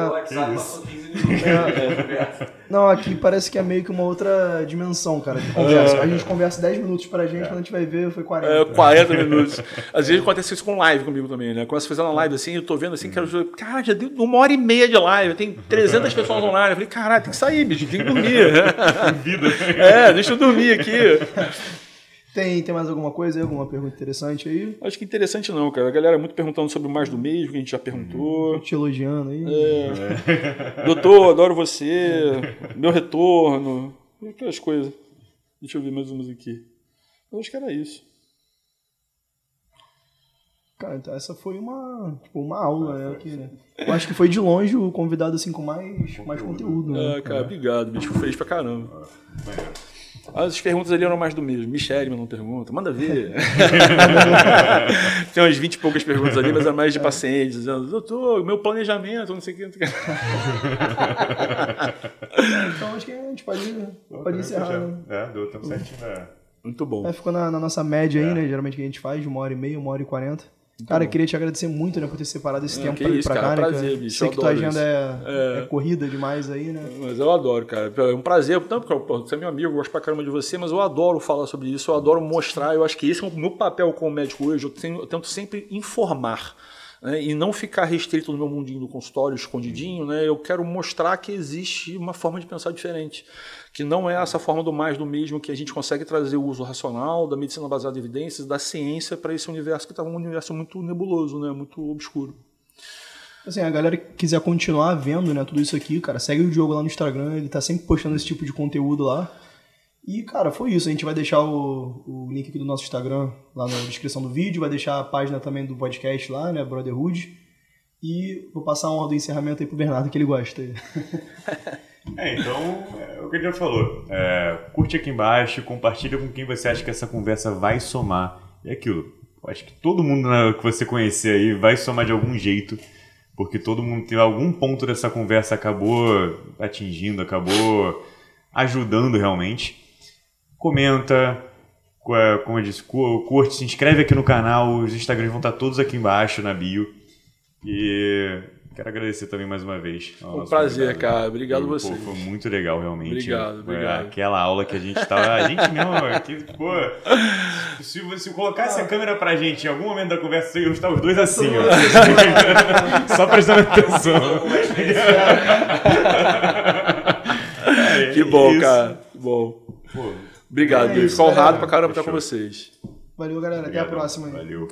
é, não, aqui parece que é meio que uma outra dimensão, cara, de conversa. A gente conversa 10 minutos pra gente, quando a gente vai ver, foi 40. É, 40 minutos. Às vezes acontece isso com live comigo também, né? Começa a fazer uma live assim, eu tô vendo assim, quero. Cara, já deu uma hora e meia de live, tem 300 pessoas online. Eu falei, caralho, tem que sair, bicho, tem que dormir. Vida. É, deixa eu dormir aqui. Tem, tem mais alguma coisa aí? Alguma pergunta interessante aí? Acho que interessante não, cara. A galera muito perguntando sobre o mais do mesmo, que a gente já perguntou. Te elogiando aí. É. Doutor, adoro você. Meu retorno. Aquelas coisas. Deixa eu ver mais umas aqui. Eu acho que era isso. Cara, então essa foi uma, tipo, uma aula, né? Que, né? Eu acho que foi de longe o convidado assim com mais, mais conteúdo. Né? Ah, cara, obrigado, bicho. Fez pra caramba. Ah, as perguntas ali eram mais do mesmo. Michele não pergunta, manda ver. Tem umas 20 e poucas perguntas ali, mas eram mais de pacientes, dizendo, doutor, meu planejamento, não sei o que. então acho que a gente pode, pode encerrar. Né? É, deu tempo certinho. Né? Muito bom. É, ficou na, na, nossa média é. aí, né? Geralmente que a gente faz, de uma hora e meia, uma hora e quarenta. Cara, queria te agradecer muito, né, por ter separado esse tempo pra ir pra cá, né? Prazer, bicho, Sei que tua agenda é, é, é, corrida demais aí, né? Mas eu adoro, cara. É um prazer, tanto porque você é meu amigo, eu gosto pra caramba de você, mas eu adoro falar sobre isso, eu adoro mostrar. Eu acho que esse é o meu papel como médico hoje. Eu, tenho, eu tento sempre informar. Né, e não ficar restrito no meu mundinho do consultório, escondidinho, né? Eu quero mostrar que existe uma forma de pensar diferente que não é essa forma do mais do mesmo que a gente consegue trazer o uso racional da medicina baseada em evidências, da ciência para esse universo que está um universo muito nebuloso, né, muito obscuro. Assim, a galera que quiser continuar vendo, né, tudo isso aqui, cara, segue o Diogo lá no Instagram, ele tá sempre postando esse tipo de conteúdo lá. E, cara, foi isso. A gente vai deixar o, o link aqui do nosso Instagram lá na descrição do vídeo, vai deixar a página também do podcast lá, né, Brotherhood. E vou passar a honra do encerramento aí pro Bernardo, que ele gosta. É, então, é o que ele já falou. É, curte aqui embaixo, compartilha com quem você acha que essa conversa vai somar. E é aquilo. Acho que todo mundo né, que você conhecer aí vai somar de algum jeito, porque todo mundo tem algum ponto dessa conversa acabou atingindo, acabou ajudando realmente. Comenta, como eu disse, curte, se inscreve aqui no canal, os Instagrams vão estar todos aqui embaixo na bio. E Quero agradecer também mais uma vez. Um prazer, convidado. cara. Obrigado você. Foi muito legal, realmente. Obrigado, obrigado. Aquela aula que a gente tava. A gente mesmo, aqui, pô. Se você colocasse a câmera pra gente em algum momento da conversa, eu estar os dois assim, ó. Só prestando atenção. que bom, cara. Que bom. Pô, Obrigado, é Fico honrado pra caramba estar com vocês. Valeu, galera. Obrigado. Até a próxima. Valeu.